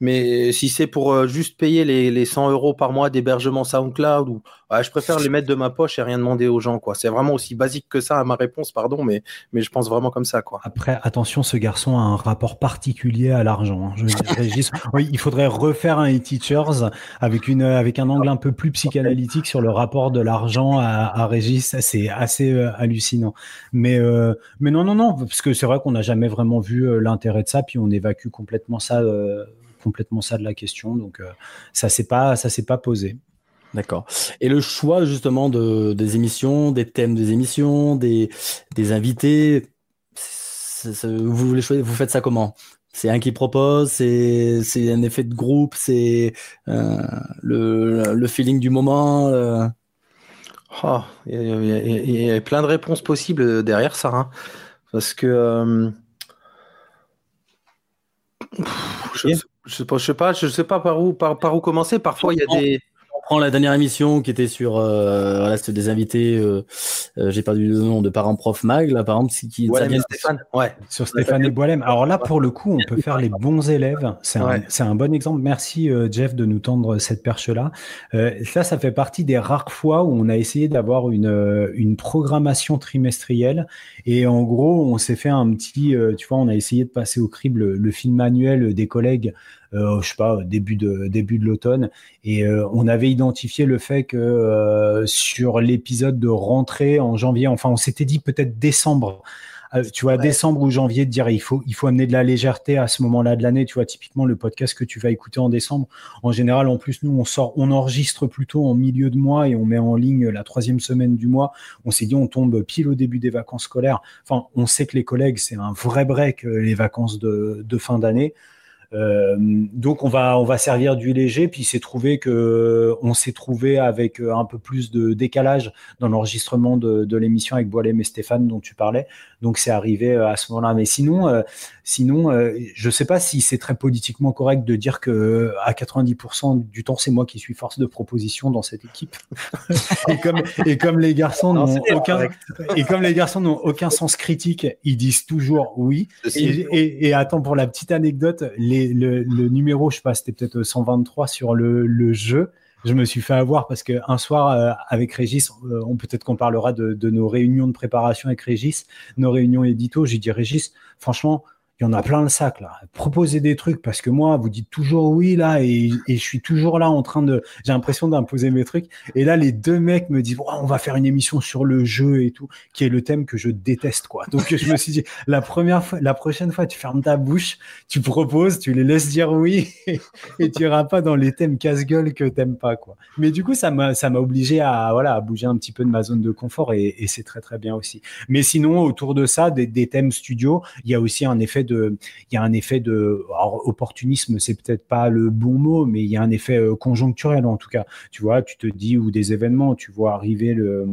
mais si c'est pour euh, juste payer les, les 100 euros par mois d'hébergement SoundCloud, ou, je préfère les mettre de ma poche et rien demander aux gens. quoi. C'est vraiment aussi basique que ça à ma réponse, pardon, mais, mais je pense vraiment comme ça. quoi. Après, attention, ce garçon a un rapport particulier à l'argent. Hein. oui, il faudrait refaire un e-teachers avec, une, avec un angle un peu plus psychanalytique sur le rapport de l'argent à, à Régis. C'est assez euh, hallucinant. Mais, euh, mais non, non, non, parce que c'est vrai qu'on n'a jamais vraiment vu l'intérêt de ça, puis on évacue complètement ça complètement ça de la question. Donc euh, ça s'est pas ça s'est pas posé. D'accord. Et le choix justement de, des émissions, des thèmes des émissions, des, des invités, vous voulez vous faites ça comment? C'est un qui propose, c'est un effet de groupe, c'est euh, le, le, feeling du moment. Euh. Oh, il, y a, plein de réponses possibles derrière ça, hein. parce que je sais pas, je sais pas, je sais pas par où, par, par où commencer. Parfois, il y a des, la dernière émission qui était sur euh, voilà, c'était des invités euh, euh, j'ai perdu le nom de parents prof mag là par exemple qui ça vient Stéphane. ouais. Sur Stéphane et Boilem alors là pour le coup on peut faire les bons élèves. C'est un, un, bon exemple. Merci Jeff de nous tendre cette perche là ça ça fait partie des rares fois où on a essayé d'avoir une, une programmation trimestrielle. Et en gros on s'est fait un petit tu vois on a essayé de passer au crible le film manuel des collègues euh, je sais pas, début de, début de l'automne. Et euh, on avait identifié le fait que euh, sur l'épisode de rentrée en janvier, enfin, on s'était dit peut-être décembre tu vois, décembre ou janvier, de dire il faut, il faut amener de la légèreté à ce moment-là de l'année. Tu vois, typiquement le podcast que tu vas écouter en décembre. En général, en plus, nous, on sort, on enregistre plutôt en milieu de mois et on met en ligne la troisième semaine du mois. On s'est dit, on tombe pile au début des vacances scolaires. Enfin, on sait que les collègues, c'est un vrai break, les vacances de, de fin d'année. Euh, donc on va on va servir du léger. Puis c'est trouvé que on s'est trouvé avec euh, un peu plus de décalage dans l'enregistrement de, de l'émission avec Boilem et Stéphane dont tu parlais. Donc c'est arrivé euh, à ce moment-là. Mais sinon, sinon, je sais pas si c'est très politiquement correct de dire que à 90% du temps c'est moi qui suis force de proposition dans cette équipe. et comme et comme les garçons n'ont aucun et comme les garçons n'ont aucun sens critique, ils disent toujours oui. Et, et, et attends pour la petite anecdote, les le, numéro, je sais pas, c'était peut-être 123 sur le, jeu. Je me suis fait avoir parce qu'un soir, euh, avec Régis, euh, on peut-être qu'on parlera de, nos réunions de préparation avec Régis, nos réunions édito. J'ai dit, Régis, franchement, y en a plein le sac là. Proposez des trucs parce que moi, vous dites toujours oui là et, je suis toujours là en train de. J'ai l'impression d'imposer mes trucs. Et là, les deux mecs me disent on va faire une émission sur le jeu et tout, qui est le thème que je déteste quoi. Donc je me suis dit la première fois, la prochaine fois, tu fermes ta bouche, tu proposes, tu les laisses dire oui et, tu iras pas dans les thèmes casse-gueule que t'aimes pas quoi. Mais du coup, ça m'a ça m'a obligé à voilà à bouger un petit peu de ma zone de confort et, c'est très très bien aussi. Mais sinon, autour de ça, des, des thèmes studio, il y a aussi un effet de il y a un effet de opportunisme, c'est peut-être pas le bon mot, mais il y a un effet euh, conjoncturel en tout cas. Tu vois, tu te dis ou des événements, tu vois arriver le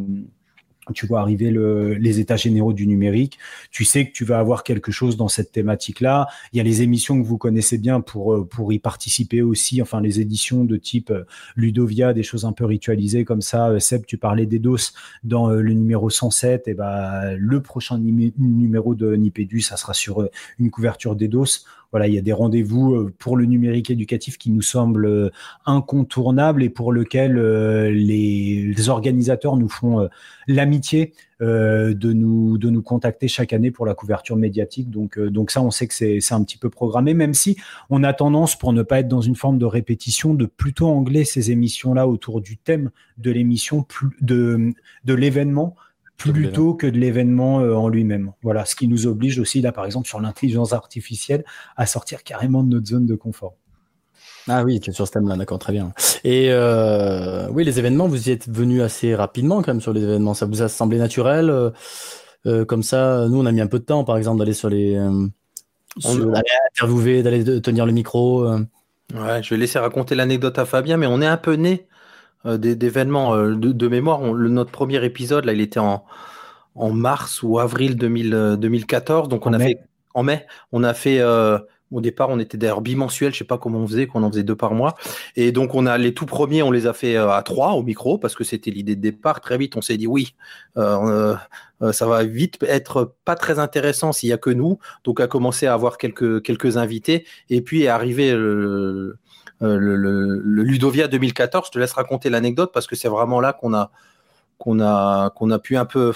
tu vois arriver le, les états généraux du numérique, tu sais que tu vas avoir quelque chose dans cette thématique-là. Il y a les émissions que vous connaissez bien pour euh, pour y participer aussi, enfin les éditions de type euh, Ludovia, des choses un peu ritualisées comme ça. Euh, Seb, tu parlais des DOS dans le numéro 107, et ben le prochain numéro de Nipédu, ça sera sur une couverture des DOS voilà, il y a des rendez-vous euh, pour le numérique éducatif qui nous semblent euh, incontournables et pour lesquels euh, les, organisateurs nous font l'amitié de nous contacter chaque année pour la couverture médiatique. Donc ça, on sait que c'est un petit peu programmé, même si on a tendance, pour ne pas être dans une forme de répétition, de plutôt angler ces émissions-là autour du thème de l'émission, de de l'événement plutôt que de l'événement euh, en lui-même. Voilà, ce qui nous oblige aussi, là, par exemple, sur l'intelligence artificielle, à sortir carrément de notre zone de confort. Ah oui, sur ce thème-là, d'accord, très bien. Et euh, oui, les événements, vous y êtes venu assez rapidement quand même sur les événements. Ça vous a semblé naturel euh, Comme ça, nous, on a mis un peu de temps, par exemple, d'aller sur les... d'aller interviewer, d'aller tenir le micro. Ouais, je vais laisser raconter l'anecdote à Fabien, mais on est un peu né euh, d'événements euh, de, mémoire. notre premier épisode, là, il était en, en mars ou avril 2014. Donc, on a fait en mai, on a fait euh, au départ, on était d'ailleurs bimensuel, je sais pas comment on faisait, qu'on en faisait deux par mois. Et donc, on a les tout premiers, on les a fait à trois au micro parce que c'était l'idée de départ. Très vite, on s'est dit oui, ça va vite être pas très intéressant s'il y a que nous. Donc, à commencer à avoir quelques quelques invités et puis arriver le, euh, le, Ludovia 2014. Je te laisse raconter l'anecdote parce que c'est vraiment là qu'on a, qu'on a, qu'on a pu un peu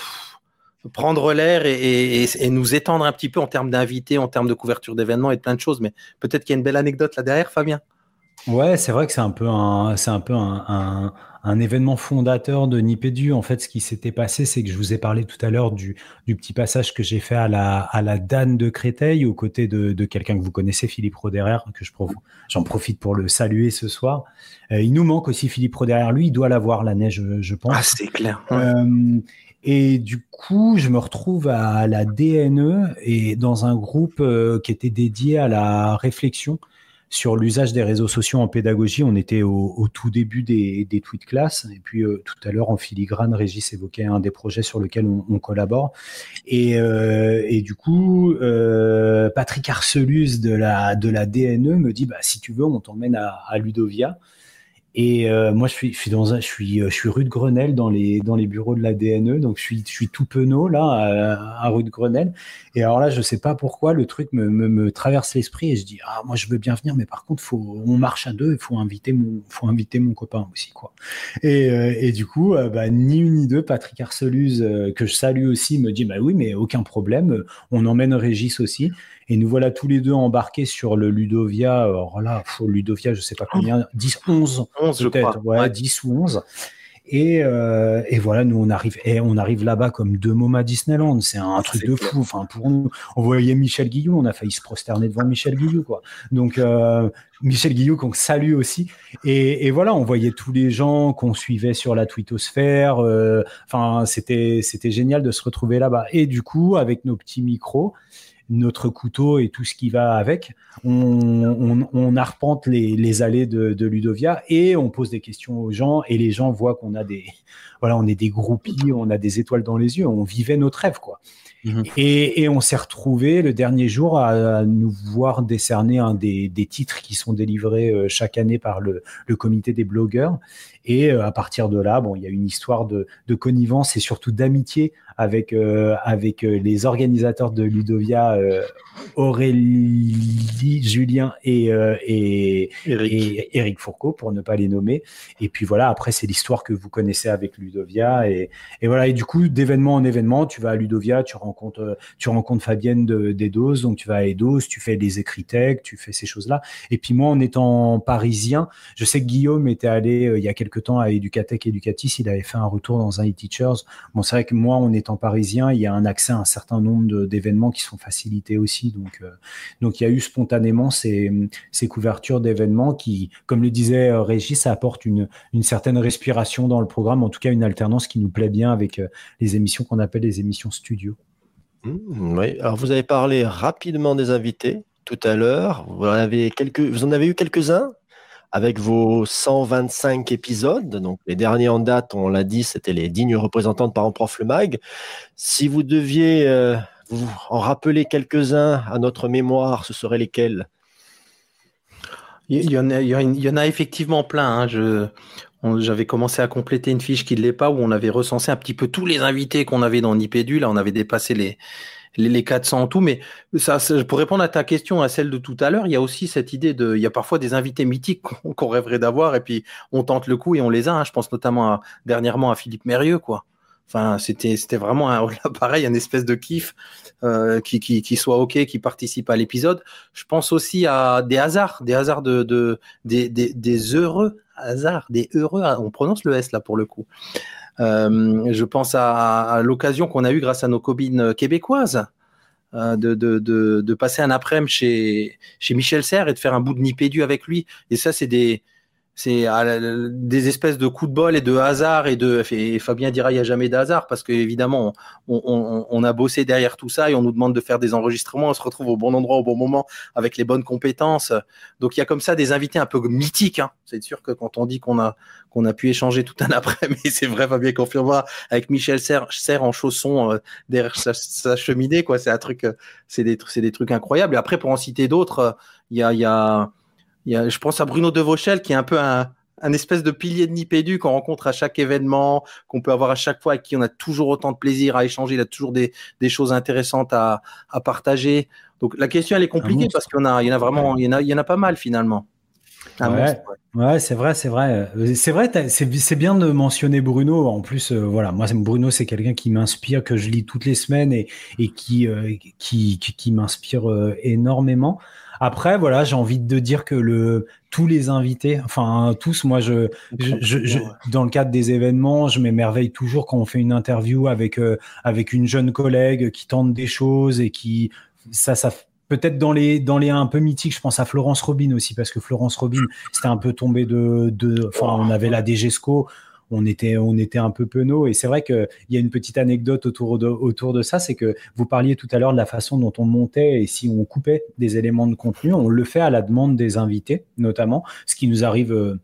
prendre l'air et, nous étendre un petit peu en termes d'invités, en termes de couverture d'événements et plein de choses. Mais peut-être qu'il y a une belle anecdote là derrière, Fabien. Ouais, c'est vrai que c'est un peu un, c'est un peu un, un événement fondateur de Nipédu. En fait, ce qui s'était passé, c'est que je vous ai parlé tout à l'heure du, du petit passage que j'ai fait à la, à la Dan de Créteil, aux côtés de, de quelqu'un que vous connaissez, Philippe Roderer, que je j'en profite pour le saluer ce soir. Euh, il nous manque aussi Philippe Roderer. Lui, il doit l'avoir, la neige, je pense. Ah, c'est clair. Euh, et du coup, je me retrouve à la DNE et dans un groupe euh, qui était dédié à la réflexion sur l'usage des réseaux sociaux en pédagogie, on était au, tout début des, des tweets classe. Et puis euh, tout à l'heure, en filigrane, Régis évoquait un des projets sur lesquels on, collabore. Et, euh, et, du coup, euh, Patrick Arcelus de la, DNE me dit, bah, si tu veux, on t'emmène à Ludovia. Et euh, moi, je suis, dans un, euh, je suis rue de Grenelle dans les dans les bureaux de la DNE, donc je suis, je suis tout penaud là à, rue de Grenelle. Et alors là, je sais pas pourquoi le truc me, me, traverse l'esprit et je dis ah moi je veux bien venir, mais par contre faut on marche à deux, il faut inviter mon faut inviter mon copain aussi quoi. Et, euh, et du coup, bah, ni une ni deux, Patrick Arceluz que je salue aussi me dit bah oui mais aucun problème, on emmène Régis aussi. Et nous voilà tous les deux embarqués sur le Ludovia. Alors là, Ludovia, je sais pas combien, 10, 11, 11 peut-être, ouais, 10 ou 11. Et, euh, et, voilà, nous on arrive, et on arrive là-bas comme deux mômes à Disneyland. C'est un, truc de fou. Enfin, pour nous, on voyait Michel Guillou, on a failli se prosterner devant Michel Guillou, quoi. Donc euh, Michel Guillou qu'on salue aussi. Et, et, voilà, on voyait tous les gens qu'on suivait sur la twittosphère. Euh, enfin, c'était c'était génial de se retrouver là-bas. Et du coup, avec nos petits micros notre couteau et tout ce qui va avec. On, arpente les, allées de, Ludovia et on pose des questions aux gens et les gens voient qu'on a des, voilà, on est des groupies, on a des étoiles dans les yeux, on vivait notre rêve, quoi. Mhm. Et, on s'est retrouvé le dernier jour à, nous voir décerner un des, titres qui sont délivrés euh, chaque année par le, comité des blogueurs. Et à partir de là, bon, il y a une histoire de, de connivence et surtout d'amitié avec, euh, avec euh, les organisateurs de Ludovia, euh, Aurélie, Julien et, et, Eric. Fourcault, pour ne pas les nommer. Et puis voilà, après, c'est l'histoire que vous connaissez avec Ludovia. Et, et voilà, et du coup, d'événement en événement, tu vas à Ludovia, tu rencontres, tu rencontres Fabienne de, d'Edos, donc tu vas à Edos, tu fais des écritecs, tu fais ces choses-là. Et puis moi, en étant parisien, je sais que Guillaume était allé il y a quelque temps à Educatech Educatis, il avait fait un retour dans un e-teachers. Bon, c'est vrai que moi, en parisien, il y a un accès à un certain nombre d'événements qui sont facilités aussi. Donc, euh, donc il y a eu spontanément ces, ces couvertures d'événements qui, comme le disait euh, Régis, ça apporte une, une, certaine respiration dans le programme, en tout cas une alternance qui nous plaît bien avec euh, les émissions qu'on appelle les émissions studio. Mmh, oui, alors vous avez parlé rapidement des invités tout à l'heure. Quelques, vous en avez eu quelques-uns? Avec vos 125 épisodes. Donc, les derniers en date, on l'a dit, c'était les dignes représentants de Parents Prof le Mag. Si vous deviez euh, vous en rappeler quelques-uns à notre mémoire, ce seraient lesquels? Il y, en a, effectivement plein. Hein. J'avais commencé à compléter une fiche qui ne l'est pas, où on avait recensé un petit peu tous les invités qu'on avait dans Nipédu. Là, on avait dépassé les, les, 400 en tout. Mais ça, pour répondre à ta question, à celle de tout à l'heure, il y a aussi cette idée de, il y a parfois des invités mythiques qu'on rêverait d'avoir et puis on tente le coup et on les a. Hein. Je pense notamment dernièrement à Philippe Mérieux, quoi. Enfin, c'était vraiment un, pareil, un espèce de kiff euh, qui, qui, qui, soit ok, qui participe à l'épisode. Je pense aussi à des hasards, des hasards de, de des, des, des heureux hasards, des heureux. On prononce le S là pour le coup. Euh, je pense à, l'occasion qu'on a eue grâce à nos copines québécoises. Euh, de, passer un après-midi chez, chez Michel Serres et de faire un bout de nipédu avec lui. Et ça, c'est des, c'est des espèces de coups de bol et de hasard et de Fabien dira il n'y a jamais d'hasard parce qu'évidemment on, on, a bossé derrière tout ça et on nous demande de faire des enregistrements on se retrouve au bon endroit au bon moment avec les bonnes compétences. Donc il y a comme ça des invités un peu mythiques hein. c'est sûr que quand on dit qu'on a qu'on a pu échanger tout un après mais c'est vrai Fabien confirmera avec Michel Serre, en chaussons euh, derrière sa, cheminée quoi. C'est un truc euh, c'est des c'est des trucs incroyables. Et après pour en citer d'autres il y a il y a je pense à Bruno de Vauchel qui est un peu un, espèce de pilier de Nipédu qu'on rencontre à chaque événement, qu'on peut avoir à chaque fois, avec qui on a toujours autant de plaisir à échanger, il a toujours des, choses intéressantes à, partager. Donc la question elle est compliquée parce qu'il y en a, il y en a vraiment, il y en a, il y en a pas mal finalement. ouais, c'est vrai, c'est vrai. C'est vrai, c'est bien de mentionner Bruno. En plus, euh, voilà, moi, Bruno, c'est quelqu'un qui m'inspire, que je lis toutes les semaines et, et qui, euh, qui, qui, m'inspire euh, énormément. Après, voilà, j'ai envie de dire que le, tous les invités, enfin tous, moi, je, je, dans le cadre des événements, je m'émerveille toujours quand on fait une interview avec euh, avec une jeune collègue qui tente des choses et qui ça, ça peut-être dans les dans les un peu mythiques, je pense à Florence Robin aussi parce que Florence Robin, c'était un peu tombé de de, enfin, on avait la DGESCO on était, un peu penaud. Et c'est vrai qu'il y a une petite anecdote autour de, autour de ça, c'est que vous parliez tout à l'heure de la façon dont on montait et si on coupait des éléments de contenu, on le fait à la demande des invités, notamment, ce qui nous arrive euh,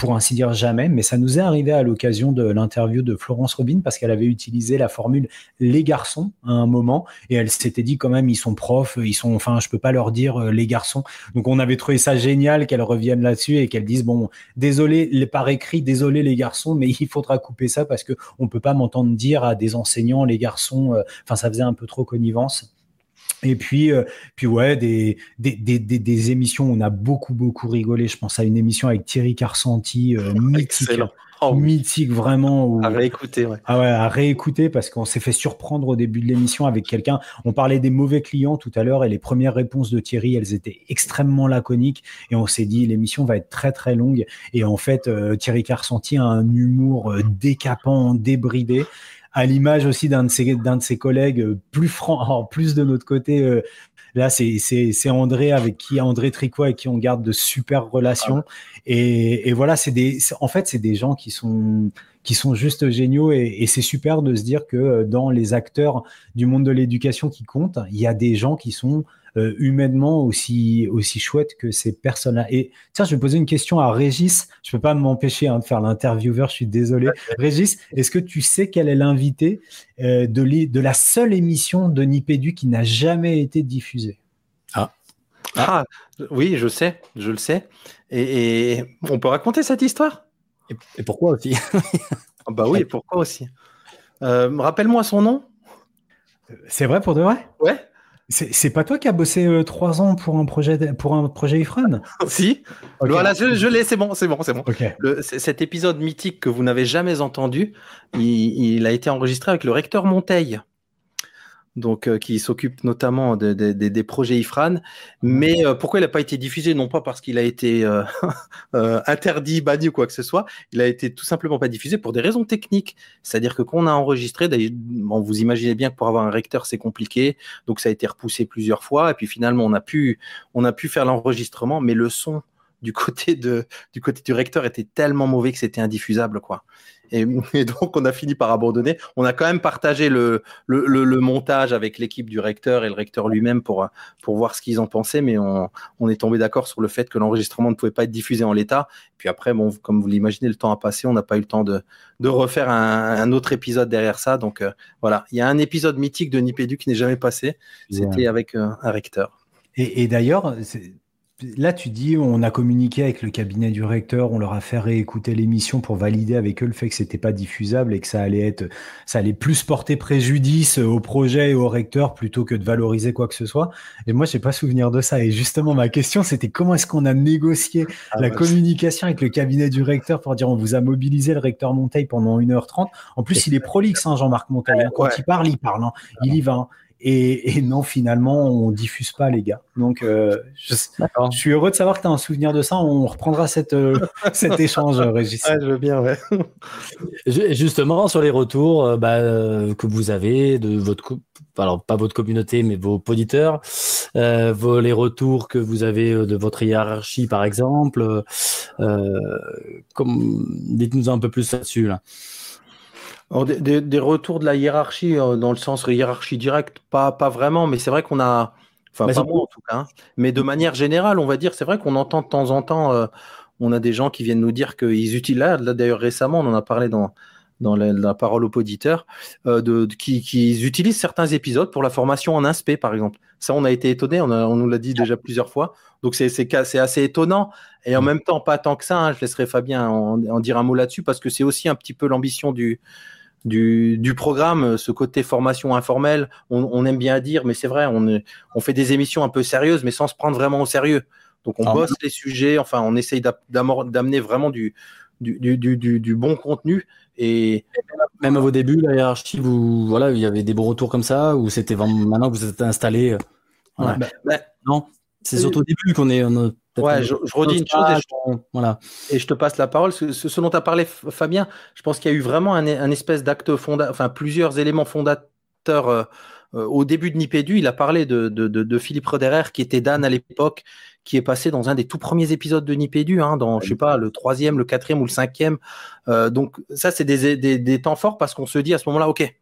pour ainsi dire jamais, mais ça nous est arrivé à l'occasion de l'interview de Florence Robin parce qu'elle avait utilisé la formule les garçons à un moment et elle s'était dit quand même ils sont profs, ils sont, enfin je peux pas leur dire euh, les garçons. Donc on avait trouvé ça génial qu'elle revienne là-dessus et qu'elle dise bon désolé par écrit désolé les garçons mais il faudra couper ça parce que on peut pas m'entendre dire à des enseignants les garçons, euh, enfin ça faisait un peu trop connivence. Et puis, euh, puis ouais, des, des, des, des, émissions où on a beaucoup, beaucoup rigolé. Je pense à une émission avec Thierry Carsanti, euh, mythique. Oh mythique vraiment. À réécouter, ouais. Ah ouais, à réécouter parce qu'on s'est fait surprendre au début de l'émission avec quelqu'un. On parlait des mauvais clients tout à l'heure et les premières réponses de Thierry, elles étaient extrêmement laconiques et on s'est dit l'émission va être très très longue. Et en fait, euh, Thierry Carsanti a un humour décapant, débridé à l'image aussi d'un de ses d'un de ses collègues euh, plus franc, en plus de notre côté. Euh, là, c'est c'est André avec qui André Tricot avec qui on garde de super relations. Ah et, et voilà, c'est des en fait c'est des gens qui sont qui sont juste géniaux et, et c'est super de se dire que euh, dans les acteurs du monde de l'éducation qui comptent, il y a des gens qui sont euh, humainement aussi aussi chouette que ces personnes-là. Et tiens, je vais poser une question à Régis. Je peux pas m'empêcher hein, de faire l'intervieweur. Je suis désolé. Régis, est-ce que tu sais quel est l'invité euh, de, de la seule émission de Nipédu qui n'a jamais été diffusée? Ah. ah. oui, je sais, je le sais. Et, on peut raconter cette histoire? Et, pourquoi aussi? Ah Bah oui, et pourquoi aussi? Euh, Rappelle-moi son nom. C'est vrai pour de vrai? Ouais. C'est pas toi qui as bossé euh, trois ans pour un projet pour un projet Ifrane? Si. Voilà, je, l'ai, c'est bon, c'est bon, c'est bon. Okay. cet épisode mythique que vous n'avez jamais entendu, il, il, a été enregistré avec le recteur Monteil donc euh, qui s'occupe notamment des projets IFRAN. Mais euh, pourquoi il n'a pas été diffusé? Non pas parce qu'il a été euh, interdit, banni ou quoi que ce soit. Il a été tout simplement pas diffusé pour des raisons techniques. C'est-à-dire que quand on a enregistré, bon, vous imaginez bien que pour avoir un recteur c'est compliqué, donc ça a été repoussé plusieurs fois. Et puis finalement on a pu, on a pu faire l'enregistrement, mais le son du côté de du côté du recteur était tellement mauvais que c'était indiffusable quoi. Et, donc, on a fini par abandonner. On a quand même partagé le, le, montage avec l'équipe du recteur et le recteur lui-même pour, pour voir ce qu'ils en pensaient, mais on, on est tombé d'accord sur le fait que l'enregistrement ne pouvait pas être diffusé en l'état. Puis après, bon, comme vous l'imaginez, le temps a passé, on n'a pas eu le temps de, de refaire un, autre épisode derrière ça. Donc euh, voilà, il y a un épisode mythique de Nipédu qui n'est jamais passé. C'était avec euh, un recteur. Et, et d'ailleurs, Là, tu dis, on a communiqué avec le cabinet du recteur, on leur a fait réécouter l'émission pour valider avec eux le fait que c'était pas diffusable et que ça allait être, ça allait plus porter préjudice au projet et au recteur plutôt que de valoriser quoi que ce soit. Et moi, j'ai pas souvenir de ça. Et justement, ma question, c'était comment est-ce qu'on a négocié ah, la bah, communication avec le cabinet du recteur pour dire on vous a mobilisé le recteur Monteil pendant 1h30. En plus, il est prolixe, hein, Jean-Marc Monteil. Hein. Quand il parle, il parle. Hein. Il y va. Et, non, finalement, on diffuse pas, les gars. Donc, euh, je, suis heureux de savoir que tu as un souvenir de ça. On reprendra cette, euh, cet échange, Régis. je veux bien, ouais. Justement, sur les retours euh, bah, que vous avez de votre, alors pas votre communauté, mais vos auditeurs, vos, les retours que vous avez de votre hiérarchie, par exemple. Dites-nous un peu plus là-dessus. Là. Alors, des, des, retours de la hiérarchie, euh, dans le sens hiérarchie directe, pas, pas vraiment, mais c'est vrai qu'on a, enfin pas moi en tout cas, hein. mais de manière générale, on va dire, c'est vrai qu'on entend de temps en temps, euh, on a des gens qui viennent nous dire qu'ils utilisent, là, d'ailleurs récemment, on en a parlé dans, dans la, parole aux auditeurs, euh, de, qui, qui, utilisent certains épisodes pour la formation en INSPE, par exemple. Ça, on a été étonné, on, on nous l'a dit déjà plusieurs fois. Donc, c'est assez étonnant. Et en mm. même temps, pas tant que ça. Hein, je laisserai Fabien en, en dire un mot là-dessus, parce que c'est aussi un petit peu l'ambition du, du, programme, ce côté formation informelle, on, aime bien dire, mais c'est vrai, on, on, fait des émissions un peu sérieuses, mais sans se prendre vraiment au sérieux. Donc on ah. bosse les sujets, enfin on essaye d'amener vraiment du, du, du, bon contenu. Et même à vos débuts, la hiérarchie, vous, voilà, il y avait des bons retours comme ça, ou c'était maintenant que vous êtes installé. Euh, bah, non, c'est surtout au début qu'on est. Ouais, je, redis une chose et je, voilà. et je te passe la parole. Ce, ce, dont tu as parlé, Fabien, je pense qu'il y a eu vraiment un, espèce d'acte fondateur, enfin plusieurs éléments fondateurs. Euh, euh, au début de Nipédu, il a parlé de, de, de, Philippe Roderer, qui était Dan à l'époque, qui est passé dans un des tout premiers épisodes de Nipédu, hein, dans, je sais pas, le troisième, le quatrième ou le cinquième. Euh, donc, ça, c'est des, des, des, temps forts parce qu'on se dit à ce moment-là, OK,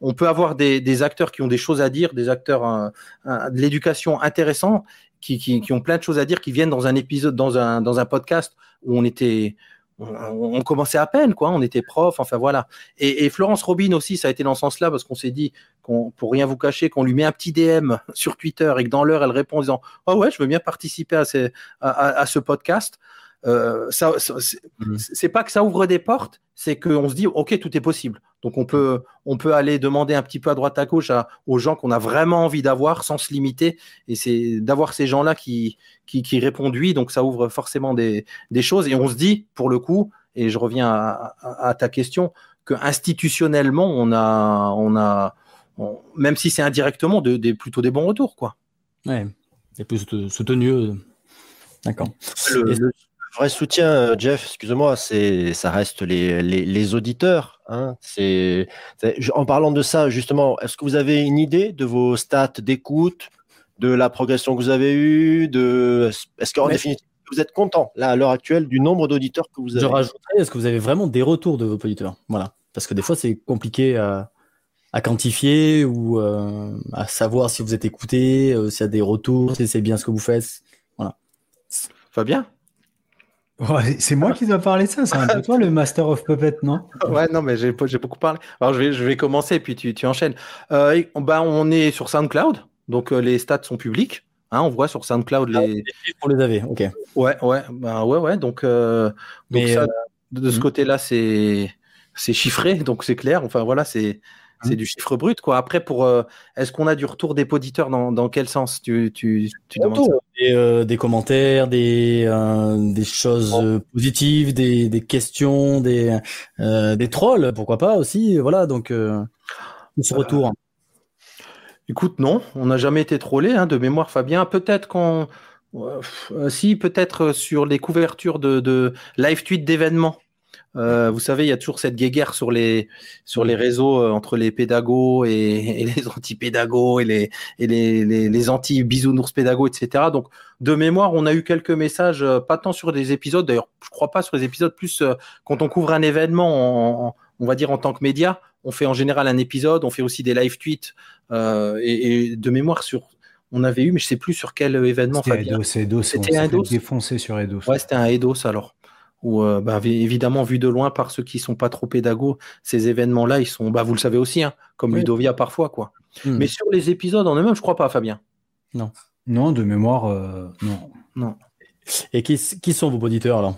on peut avoir des, des, acteurs qui ont des choses à dire, des acteurs de l'éducation intéressants qui, ont plein de choses à dire, qui viennent dans un épisode, dans un, dans un podcast où on était, on, commençait à peine, quoi. On était prof, enfin voilà. Et, Florence Robin aussi, ça a été dans ce sens-là parce qu'on s'est dit, qu'on, pour rien vous cacher, qu'on lui met un petit DM sur Twitter et que dans l'heure elle répond en disant, oh ouais, je veux bien participer à, à ce podcast. Euh, ça, mmh. c'est pas que ça ouvre des portes, c'est qu'on se dit ok tout est possible. Donc on peut on peut aller demander un petit peu à droite à gauche aux gens qu'on a vraiment envie d'avoir sans se limiter. Et c'est d'avoir ces gens-là qui, qui, qui répondent oui. Donc ça ouvre forcément des, des choses. Et on se dit pour le coup, et je reviens à, ta question, que institutionnellement on a on a même si c'est indirectement de, plutôt des bons retours quoi. Ouais, et plus soutenu. Euh, d'accord vrai soutien, euh, Jeff, excuse-moi, c'est, ça reste les, les, auditeurs. Hein, c'est, en parlant de ça, justement, est-ce que vous avez une idée de vos stats d'écoute, de la progression que vous avez eue, de, est-ce qu'en définitive, vous êtes content, là, à l'heure actuelle, du nombre d'auditeurs que vous avez? Je rajouterais, est-ce que vous avez vraiment des retours de vos auditeurs? Voilà. Parce que des fois, c'est compliqué à, à quantifier ou euh, à savoir si vous êtes écouté, euh, s'il y a des retours, si c'est bien ce que vous faites. Voilà. Fabien? C'est moi qui dois parler de ça, c'est un peu toi le Master of Puppet, non? Ouais, non, mais j'ai beaucoup parlé. Alors je vais, je vais commencer, puis tu, tu enchaînes. Euh, bah, on est sur SoundCloud, donc euh, les stats sont publics. Hein, on voit sur SoundCloud Ah, les. on les avait, ok. Ouais, ouais, ben ouais, ouais. Donc, euh, donc ça, euh, de, ce mhm. côté-là, c'est c'est chiffré, donc c'est clair. Enfin voilà, c'est c'est Mhm. du chiffre brut, quoi. Après, pour euh, est-ce qu'on a du retour des auditeurs dans, dans quel sens? Tu, tu, tu demandes ça? Des, euh, des commentaires, des, euh, des choses positives, des, des questions, des, des trolls, pourquoi pas aussi. Voilà, donc ce Euh, retour. Écoute, non, on n'a jamais été trollé, hein, de mémoire, Fabien. Peut-être qu'on. si, peut-être sur les couvertures de, de live tweet d'événements. Euh, vous savez, il y a toujours cette guéguerre sur les, sur les réseaux euh, entre les pédagogues et, et les anti-pédagogues et les, et les, les, les anti-bisounours pédagogues, etc. Donc, de mémoire, on a eu quelques messages, euh, pas tant sur des épisodes, d'ailleurs, je crois pas sur les épisodes, plus quand on couvre un événement, en, en- on va dire en tant que média, on fait en général un épisode, on fait aussi des live tweets, et, et de mémoire sur, on avait eu, mais je sais plus sur quel événement, C'était Eidos, on C'était s'est un fait Eidos défoncer sur Eidos. Ouais, c'était un Eidos alors. Où, euh, bah, vi- évidemment, vu de loin par ceux qui sont pas trop pédagogues, ces événements-là, ils sont, bah, vous le savez aussi, hein, comme Oui. Ludovia parfois, quoi. Hmm. Mais sur les épisodes en eux-mêmes, je crois pas, Fabien. Non, de mémoire, euh, non. Non. Et qui, qui sont vos auditeurs alors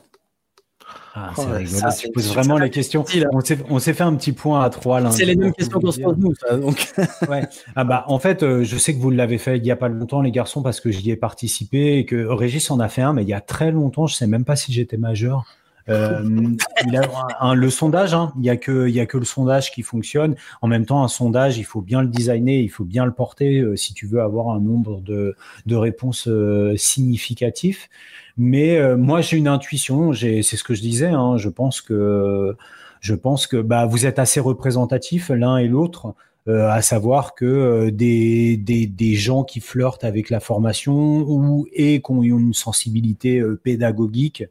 Ah, Oh, rigolo. ça, tu poses vraiment les questions. difficile, hein. On s'est, fait un petit point à trois. C'est les mêmes questions qu'on se pose nous, ça, donc. Ouais. Ah bah en fait, euh, je sais que vous l'avez fait il y a pas longtemps, les garçons, parce que j'y ai participé et que Régis en a fait un, mais il y a très longtemps. Je sais même pas si j'étais majeur. Euh, il a un- le sondage, hein, il y a que il y a que le sondage qui fonctionne. En même temps, un sondage, il faut bien le designer, il faut bien le porter euh, si tu veux avoir un nombre de de réponses euh, significatifs. Mais euh, moi, j'ai une intuition. C'est ce que je disais. Hein, je pense que je pense que bah vous êtes assez représentatifs l'un et l'autre. Euh, à savoir que euh, des, des, gens qui flirtent avec la formation ou et qui ont une sensibilité pédagogique,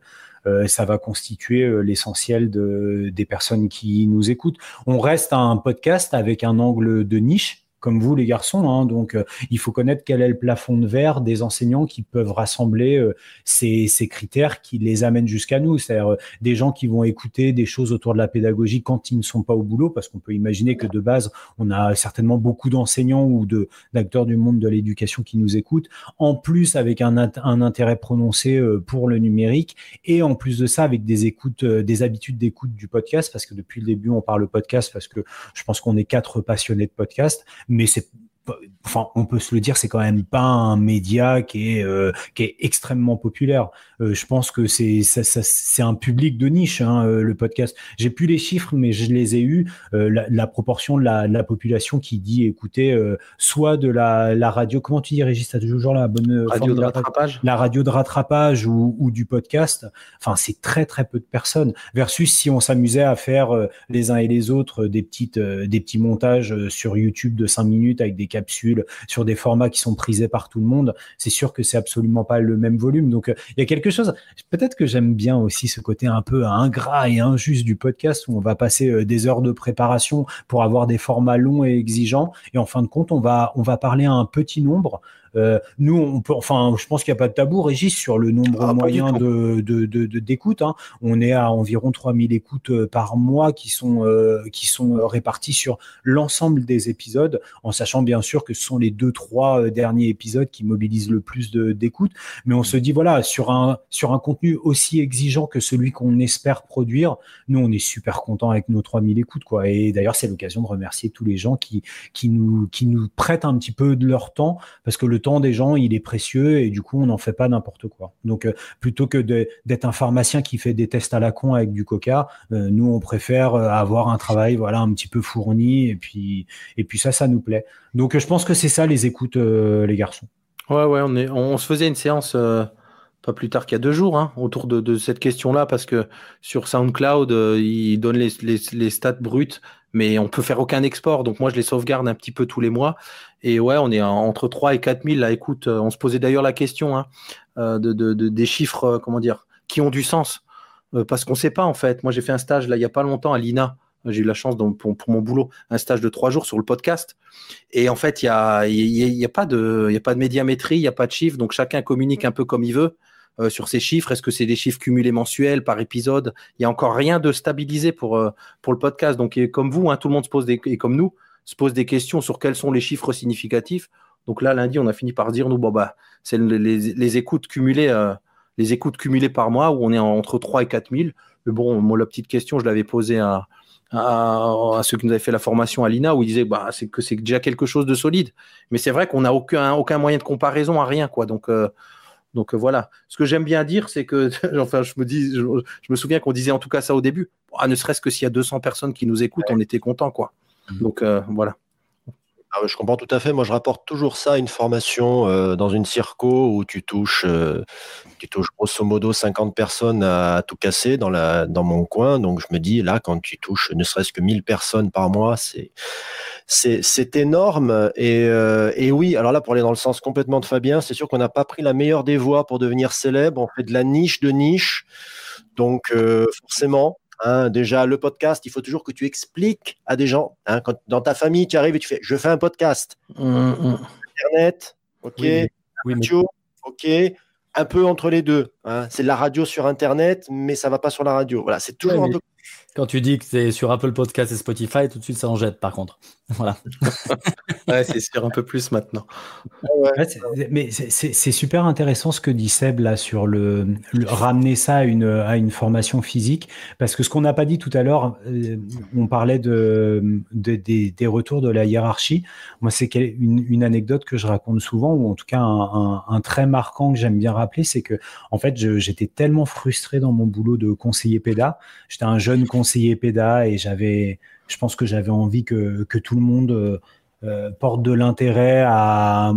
ça va constituer l'essentiel de, des personnes qui nous écoutent. On reste un podcast avec un angle de niche, comme vous les garçons, hein, donc euh, il faut connaître quel est le plafond de verre des enseignants qui peuvent rassembler euh, ces, critères qui les amènent jusqu'à nous, c'est-à-dire euh, des gens qui vont écouter des choses autour de la pédagogie quand ils ne sont pas au boulot, parce qu'on peut imaginer que de base, on a certainement beaucoup d'enseignants ou de d'acteurs du monde de l'éducation qui nous écoutent, en plus avec un, un intérêt prononcé pour le numérique, et en plus de ça avec des écoutes, des habitudes d'écoute du podcast, parce que depuis le début on parle podcast, parce que je pense qu'on est quatre passionnés de podcast, mais c'est enfin, on peut se le dire, c'est quand même pas un média qui est euh, qui est extrêmement populaire. Euh, je pense que c'est ça, ça- c'est un public de niche, hein, euh, le podcast. J'ai plus les chiffres, mais je les ai eus. Euh, la, la proportion de la, de la population qui dit écouter euh, soit de la, la radio, comment tu dis, Régis, t'as toujours la bonne Radio de rattrapage. la radio de rattrapage ou, ou du podcast, enfin c'est très très peu de personnes. Versus si on s'amusait à faire les uns et les autres des petites des petits montages sur YouTube de 5 minutes avec des sur des formats qui sont prisés par tout le monde, c'est sûr que c'est absolument pas le même volume. Donc euh, il y a quelque chose. Peut-être que j'aime bien aussi ce côté un peu ingrat et injuste du podcast où on va passer euh, des heures de préparation pour avoir des formats longs et exigeants et en fin de compte on va parler à un petit nombre nous, on peut, enfin, je pense qu'il n'y a pas de tabou, Régis, sur le nombre Ah, moyen de, de, d'écoutes. hein. On est à environ 3000 écoutes euh, par mois qui sont, euh, qui sont euh, réparties sur l'ensemble des épisodes, en sachant bien sûr que ce sont les deux, trois euh, derniers épisodes qui mobilisent le plus d'écoutes. Mais on se dit, voilà, sur un, sur un contenu aussi exigeant que celui qu'on espère produire, nous, on est super content avec nos 3000 écoutes, quoi. Et d'ailleurs, c'est l'occasion de remercier tous les gens qui, qui nous, qui nous prêtent un petit peu de leur temps parce que le temps des gens, il est précieux et du coup, on n'en fait pas n'importe quoi. Donc, euh, plutôt que d'être un pharmacien qui fait des tests à la con avec du coca, euh, nous, on préfère euh, avoir un travail, voilà, un petit peu fourni et puis, et puis ça, ça nous plaît. Donc, je pense que c'est ça les écoutes, les garçons. Ouais, ouais, on, se faisait une séance pas plus tard qu'il y a deux jours hein, autour de, cette question-là parce que sur SoundCloud, euh, ils donnent les, les, stats brutes, mais on peut faire aucun export. Donc moi, je les sauvegarde un petit peu tous les mois. Et ouais, on est en- entre 3 et 4 000. Là, écoute, euh, on se posait d'ailleurs la question hein, euh, de, de, de- des chiffres, comment dire, qui ont du sens. Parce qu'on ne sait pas en fait. Moi, j'ai fait un stage là il n'y a pas longtemps à l'INA. J'ai eu la chance pour, mon boulot, un stage de trois jours sur le podcast. Et en fait, il n'y y a, pas de, a pas de médiamétrie, il n'y a pas de chiffres. Donc chacun communique un peu comme il veut euh, sur ces chiffres? Est-ce que c'est des chiffres cumulés mensuels par épisode? Il n'y a encore rien de stabilisé pour, euh, le podcast. Donc, comme vous, hein, tout le monde se pose des, se pose des questions sur quels sont les chiffres significatifs. Donc là, lundi, on a fini par dire, nous, bon, bah, c'est les, écoutes cumulées, euh, les écoutes cumulées par mois où on est entre 3 et 4 000. Mais bon, moi, la petite question, je l'avais posée à, à, ceux qui nous avaient fait la formation à l'INA où ils disaient bah, c'est que c'est déjà quelque chose de solide. Mais c'est vrai qu'on n'a aucun, moyen de comparaison à rien. quoi. Donc, donc voilà. Ce que j'aime bien dire, c'est que, enfin, je me, dis, je, me souviens qu'on disait en tout cas ça au début. Ah, ne serait-ce que s'il y a 200 personnes qui nous écoutent, on était content. quoi. Mmh. Donc euh, voilà. Ah je comprends tout à fait. Moi, je rapporte toujours ça à une formation euh, dans une circo où tu touches, euh, tu touches grosso modo 50 personnes à, tout casser dans, la, dans mon coin. Donc, je me dis, là, quand tu touches ne serait-ce que 1000 personnes par mois, c'est, c'est, énorme. Et, euh, et, oui, alors là, pour aller dans le sens complètement de Fabien, c'est sûr qu'on n'a pas pris la meilleure des voies pour devenir célèbre. On fait de la niche de niche. Donc, forcément, Hein, déjà, le podcast, il faut toujours que tu expliques à des gens. Hein, quand dans ta famille, tu arrives et tu fais Je fais un podcast. Mmh, mmh. Internet, OK. Oui, radio, OK. Un peu entre les deux. Hein. C'est de la radio sur Internet, mais ça va pas sur la radio. Voilà, c'est toujours un peu quand tu dis que c'est sur Apple Podcast et Spotify, tout de suite ça en jette par contre. Voilà. ouais, c'est sûr un peu plus maintenant. mais c'est super intéressant ce que dit Seb là sur le, ramener ça à une, à une formation physique parce que ce qu'on n'a pas dit tout à l'heure, euh, on parlait de, des, retours de la hiérarchie. Moi, c'est une, une, anecdote que je raconte souvent ou en tout cas un, un, trait marquant que j'aime bien rappeler, c'est que en fait j'étais tellement frustré dans mon boulot de conseiller PEDA. J'étais un jeune conseiller PEDA et j'avais, je pense que j'avais envie que, que, tout le monde euh, euh, porte de l'intérêt à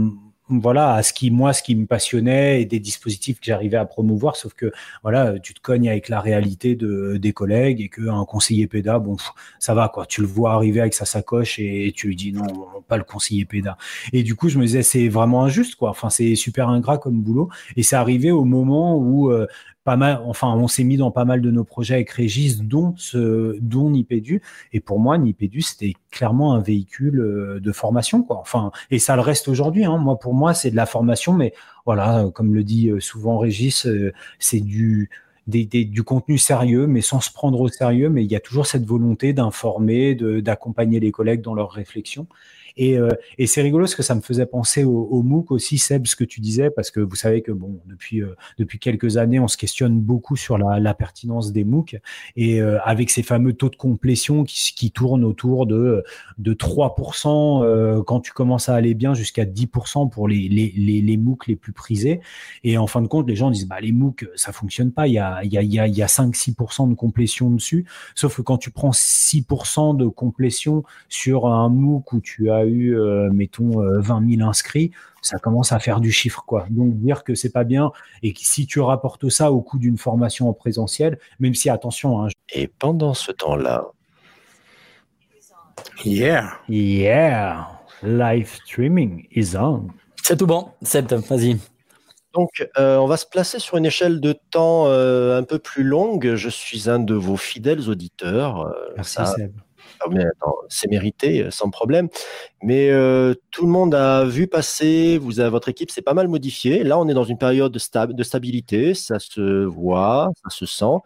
voilà à ce qui moi ce qui me passionnait et des dispositifs que j'arrivais à promouvoir. Sauf que voilà tu te cognes avec la réalité de des collègues et que un conseiller PEDA bon ça va quoi. Tu le vois arriver avec sa sacoche et tu lui dis non pas le conseiller PEDA et du coup je me disais c'est vraiment injuste quoi. Enfin c'est super ingrat comme boulot. Et c'est arrivé au moment où euh, pas mal, enfin, on s'est mis dans pas mal de nos projets avec Régis, dont ce, dont Nipédu. Et pour moi, Nipédu, c'était clairement un véhicule euh, de formation, quoi. Enfin, et ça le reste aujourd'hui. Hein. Moi, pour moi, c'est de la formation, mais voilà, comme le dit euh, souvent Régis, euh, c'est du du contenu sérieux, mais sans se prendre au sérieux. Mais il y a toujours cette volonté d'informer, d'accompagner les collègues dans leurs réflexions. Et, euh, et c'est rigolo parce que ça me faisait penser au, MOOC aussi, Seb, ce que tu disais, parce que vous savez que bon, depuis, euh, depuis quelques années, on se questionne beaucoup sur la, la pertinence des MOOC et euh, avec ces fameux taux de complétion qui, qui tournent autour de, de 3% quand tu commences à aller bien jusqu'à 10% pour les, les, les, les MOOC les plus prisés. Et en fin de compte, les gens disent bah, les MOOC, ça fonctionne pas, il y a, il y a, il y a, il y a 5-6% de complétion dessus. Sauf que quand tu prends 6% de complétion sur un MOOC où tu as eu, euh, mettons, 20 euh, 000 inscrits, ça commence à faire du chiffre, quoi. Donc dire que c'est pas bien et que si tu rapportes ça au coût d'une formation en présentiel, même si attention. Hein, et pendant ce temps-là, yeah, yeah, live streaming is on. C'est tout bon, Seb, vas-y. Donc, euh, on va se placer sur une échelle de temps un peu plus longue. Je suis un de vos fidèles auditeurs. Merci, Seb. Ah, c'est mérité, euh, sans problème. Mais euh, tout le monde a vu passer, vous avez, votre équipe s'est pas mal modifiée. Là, on est dans une période de, stabilité, ça se voit, ça se sent.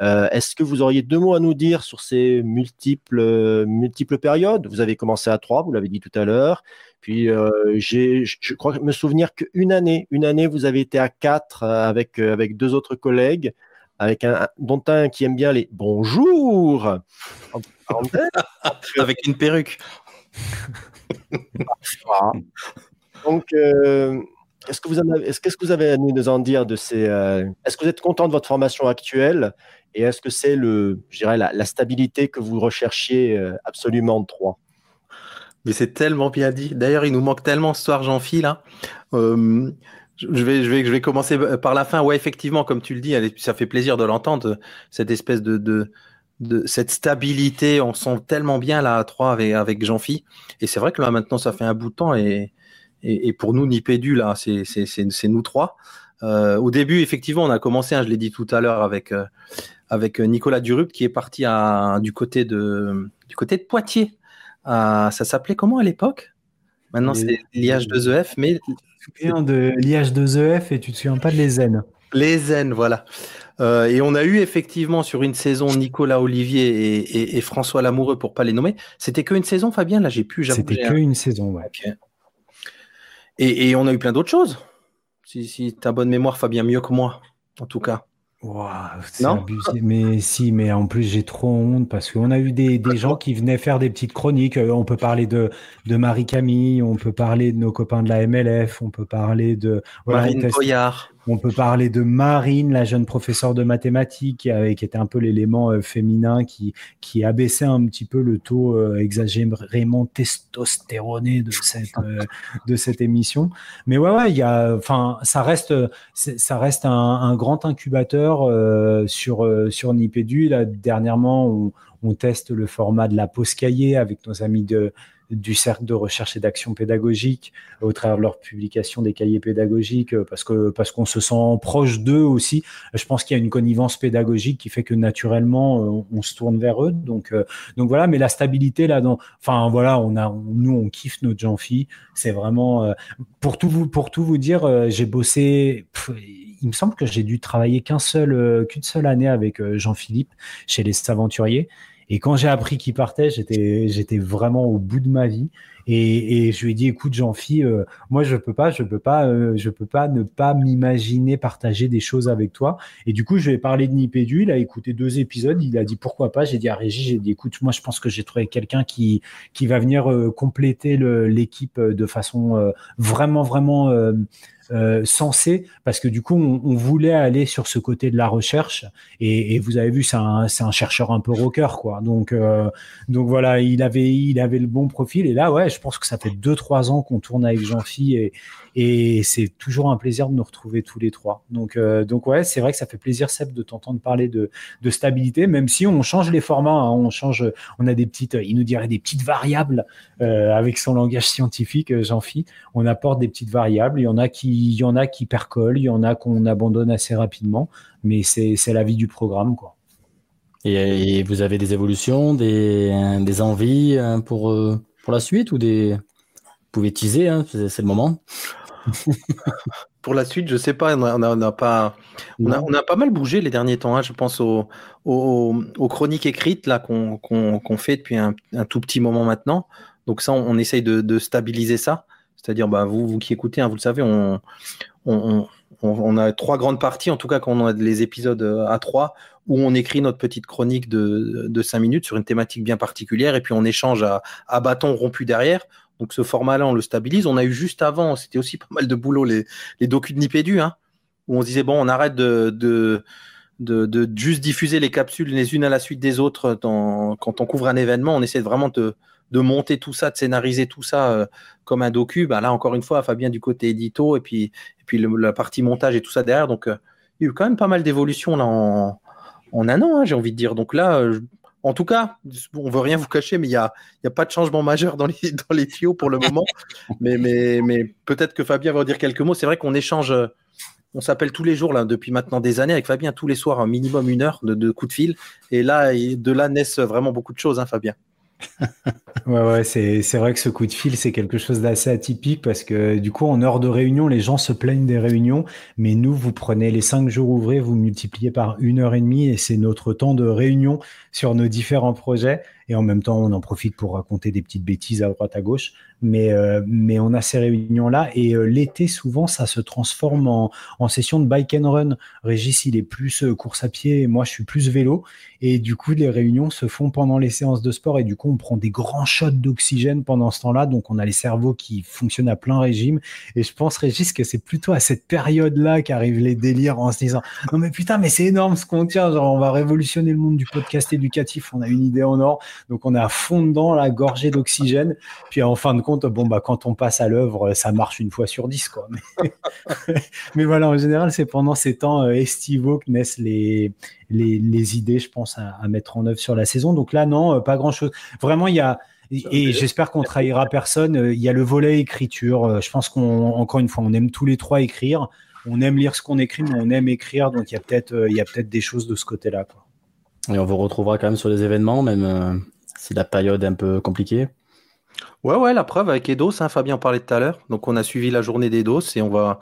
Euh, est-ce que vous auriez deux mots à nous dire sur ces multiples, périodes? Vous avez commencé à trois, vous l'avez dit tout à l'heure. Puis, je crois me souvenir qu'une année, une année, vous avez été à quatre avec deux autres collègues avec un, dont un qui aime bien les bonjour, avec une perruque. Donc, euh, est-ce que vous avez, est-ce, qu'est-ce que vous avez à nous en dire de ces euh, Est-ce que vous êtes content de votre formation actuelle et est-ce que c'est le, je dirais, la, stabilité que vous recherchiez euh, absolument de trois? Mais c'est tellement bien dit. D'ailleurs, il nous manque tellement ce soir, Jean-Phil. Là. Je vais, je, vais, je vais commencer par la fin. Ouais, effectivement, comme tu le dis, ça fait plaisir de l'entendre, cette espèce de, de, de cette stabilité. On sent tellement bien là à trois avec, avec Jean-Phi. Et c'est vrai que là, maintenant, ça fait un bout de temps. Et, et, et pour nous, Nipédu, là, c'est nous trois. Euh, au début, effectivement, on a commencé, hein, je l'ai dit tout à l'heure, avec, euh, avec Nicolas Durupt qui est parti à, du, côté de, du côté de Poitiers. ça s'appelait comment à l'époque? Maintenant, c'est l'IH2EF, mais tu te souviens de l'IH2EF et tu te souviens pas de l'ESEN. L'ESEN, voilà. Euh, et on a eu effectivement sur une saison Nicolas Olivier et, François Lamoureux pour pas les nommer. C'était qu'une saison, Fabien? Là, j'ai pu. C'était qu'une saison, ouais. Et, on a eu plein d'autres choses. Si, si tu as bonne mémoire, Fabien, mieux que moi, en tout cas. C'est abusé. Mais si, mais en plus, j'ai trop honte parce qu'on a eu des, gens qui venaient faire des petites chroniques. Euh, on peut parler de, de Marie-Camille, on peut parler de nos copains de la MLF, on peut parler de. Marine Boyard. On peut parler de Marine, la jeune professeure de mathématiques, qui, était un peu l'élément euh, féminin qui, qui abaissait un petit peu le taux euh, exagérément testostéroné de cette, euh, de cette émission. Mais ouais, ouais, il y a, ça reste, ça reste un, grand incubateur sur, sur Nipédu. Là, dernièrement, on, on teste le format de la pause cahier avec nos amis de, du cercle de recherche et d'action pédagogique au travers de leur publication des cahiers pédagogiques euh, parce que parce qu'on se sent proche d'eux aussi. Je pense qu'il y a une connivence pédagogique qui fait que naturellement euh, on, se tourne vers eux. Donc euh, donc voilà, mais la stabilité là enfin voilà, on a nous on kiffe notre Jean-Phi, c'est vraiment pour tout vous pour tout vous dire, j'ai bossé il me semble que j'ai dû travailler qu'un seul qu'une seule année avec Jean-Philippe chez les Aventuriers et quand j'ai appris qu'il partait, j'étais, vraiment au bout de ma vie. Et, et je lui ai dit, écoute, Jean-Phi, euh, moi, je peux pas, je peux pas, euh, je peux pas ne pas m'imaginer partager des choses avec toi. Et du coup, je lui ai parlé de Nipédu. Il a écouté deux épisodes. Il a dit pourquoi pas? J'ai dit à Régis, j'ai dit, écoute, moi, je pense que j'ai trouvé quelqu'un qui, qui va venir euh, compléter l'équipe de façon vraiment, vraiment euh, sensé parce que du coup on, voulait aller sur ce côté de la recherche. Et, vous avez vu c'est un, un, chercheur un peu rocker quoi. Donc euh, donc voilà il avait il avait le bon profil. Et là ouais je pense que ça fait deux trois ans qu'on tourne avec Jean-Phi et, et c'est toujours un plaisir de nous retrouver tous les trois. Donc, euh, donc ouais, c'est vrai que ça fait plaisir, Seb, de t'entendre parler de, de, stabilité, même si on change les formats, hein, on change, on a des petites, il nous dirait des petites variables euh, avec son langage scientifique, euh, Jean-Phi. On apporte des petites variables. Il y en a qui, il y en a qui percolent, il y en a qu'on abandonne assez rapidement, mais c'est la vie du programme, quoi. Et, vous avez des évolutions, des, des envies pour, pour la suite ou des, vous pouvez teaser, hein, c'est le moment? Pour la suite, je sais pas, on a, pas, on a, pas mal bougé les derniers temps. Hein. je pense aux, chroniques écrites là qu'on fait depuis un, tout petit moment maintenant. Donc ça, on, essaye de, stabiliser ça. C'est-à-dire, bah, vous, vous qui écoutez, hein, vous le savez, on, on, a trois grandes parties, en tout cas quand on a les épisodes euh, à trois, où on écrit notre petite chronique de, de cinq minutes sur une thématique bien particulière, et puis on échange à, à bâton rompu derrière. Donc ce format-là, on le stabilise. On a eu juste avant, c'était aussi pas mal de boulot, les, les docus de Nipédu, hein, où on se disait, bon, on arrête de, juste diffuser les capsules les unes à la suite des autres quand on couvre un événement. On essaie vraiment de, monter tout ça, de scénariser tout ça euh, comme un docu. Bah, là, encore une fois, Fabien du côté édito et puis, et puis la partie montage et tout ça derrière. Donc, euh, il y a eu quand même pas mal d'évolutions en un an, hein, j'ai envie de dire. Donc là, euh, en tout cas, on veut rien vous cacher, mais il n'y a, pas de changement majeur dans les, tuyaux pour le moment. mais peut-être que Fabien va en dire quelques mots. C'est vrai qu'on échange, on s'appelle tous les jours depuis maintenant des années avec Fabien, tous les soirs, un minimum une heure de, coups de fil. Et là, de là naissent vraiment beaucoup de choses, hein, Fabien. ouais, ouais, c'est, vrai que ce coup de fil, c'est quelque chose d'assez atypique parce que du coup, en heure de réunion, les gens se plaignent des réunions, mais nous, vous prenez les cinq jours ouvrés, vous multipliez par une heure et demie et c'est notre temps de réunion sur nos différents projets et en même temps, on en profite pour raconter des petites bêtises à droite à gauche. Mais, euh, mais on a ces réunions-là et euh, l'été, souvent, ça se transforme en, en, session de bike and run. Régis, il est plus euh, course à pied moi, je suis plus vélo. Et du coup, les réunions se font pendant les séances de sport et du coup, on prend des grands shots d'oxygène pendant ce temps-là. Donc, on a les cerveaux qui fonctionnent à plein régime. Et je pense, Régis, que c'est plutôt à cette période-là qu'arrivent les délires en se disant Non, mais putain, mais c'est énorme ce qu'on tient. Genre, on va révolutionner le monde du podcast éducatif. On a une idée en or. Donc on est à fond dedans, la gorgée d'oxygène. Puis en fin de compte, bon bah quand on passe à l'œuvre, ça marche une fois sur dix quoi. Mais, voilà, en général, c'est pendant ces temps euh, estivaux que naissent les, les, idées, je pense, à, mettre en œuvre sur la saison. Donc là, non, euh, pas grand chose. Vraiment, il y a et j'espère qu'on trahira personne. Euh, il y a le volet écriture. Je pense qu'on, encore une fois, on aime tous les trois écrire. On aime lire ce qu'on écrit, mais on aime écrire. Donc il y a peut-être, il y a peut-être des choses de ce côté-là. Quoi. Et on vous retrouvera quand même sur les événements, même euh, si la période est un peu compliquée. Ouais, ouais, la preuve avec Edos, hein, Fabien en parlait tout à l'heure. Donc on a suivi la journée d'Edos et on va,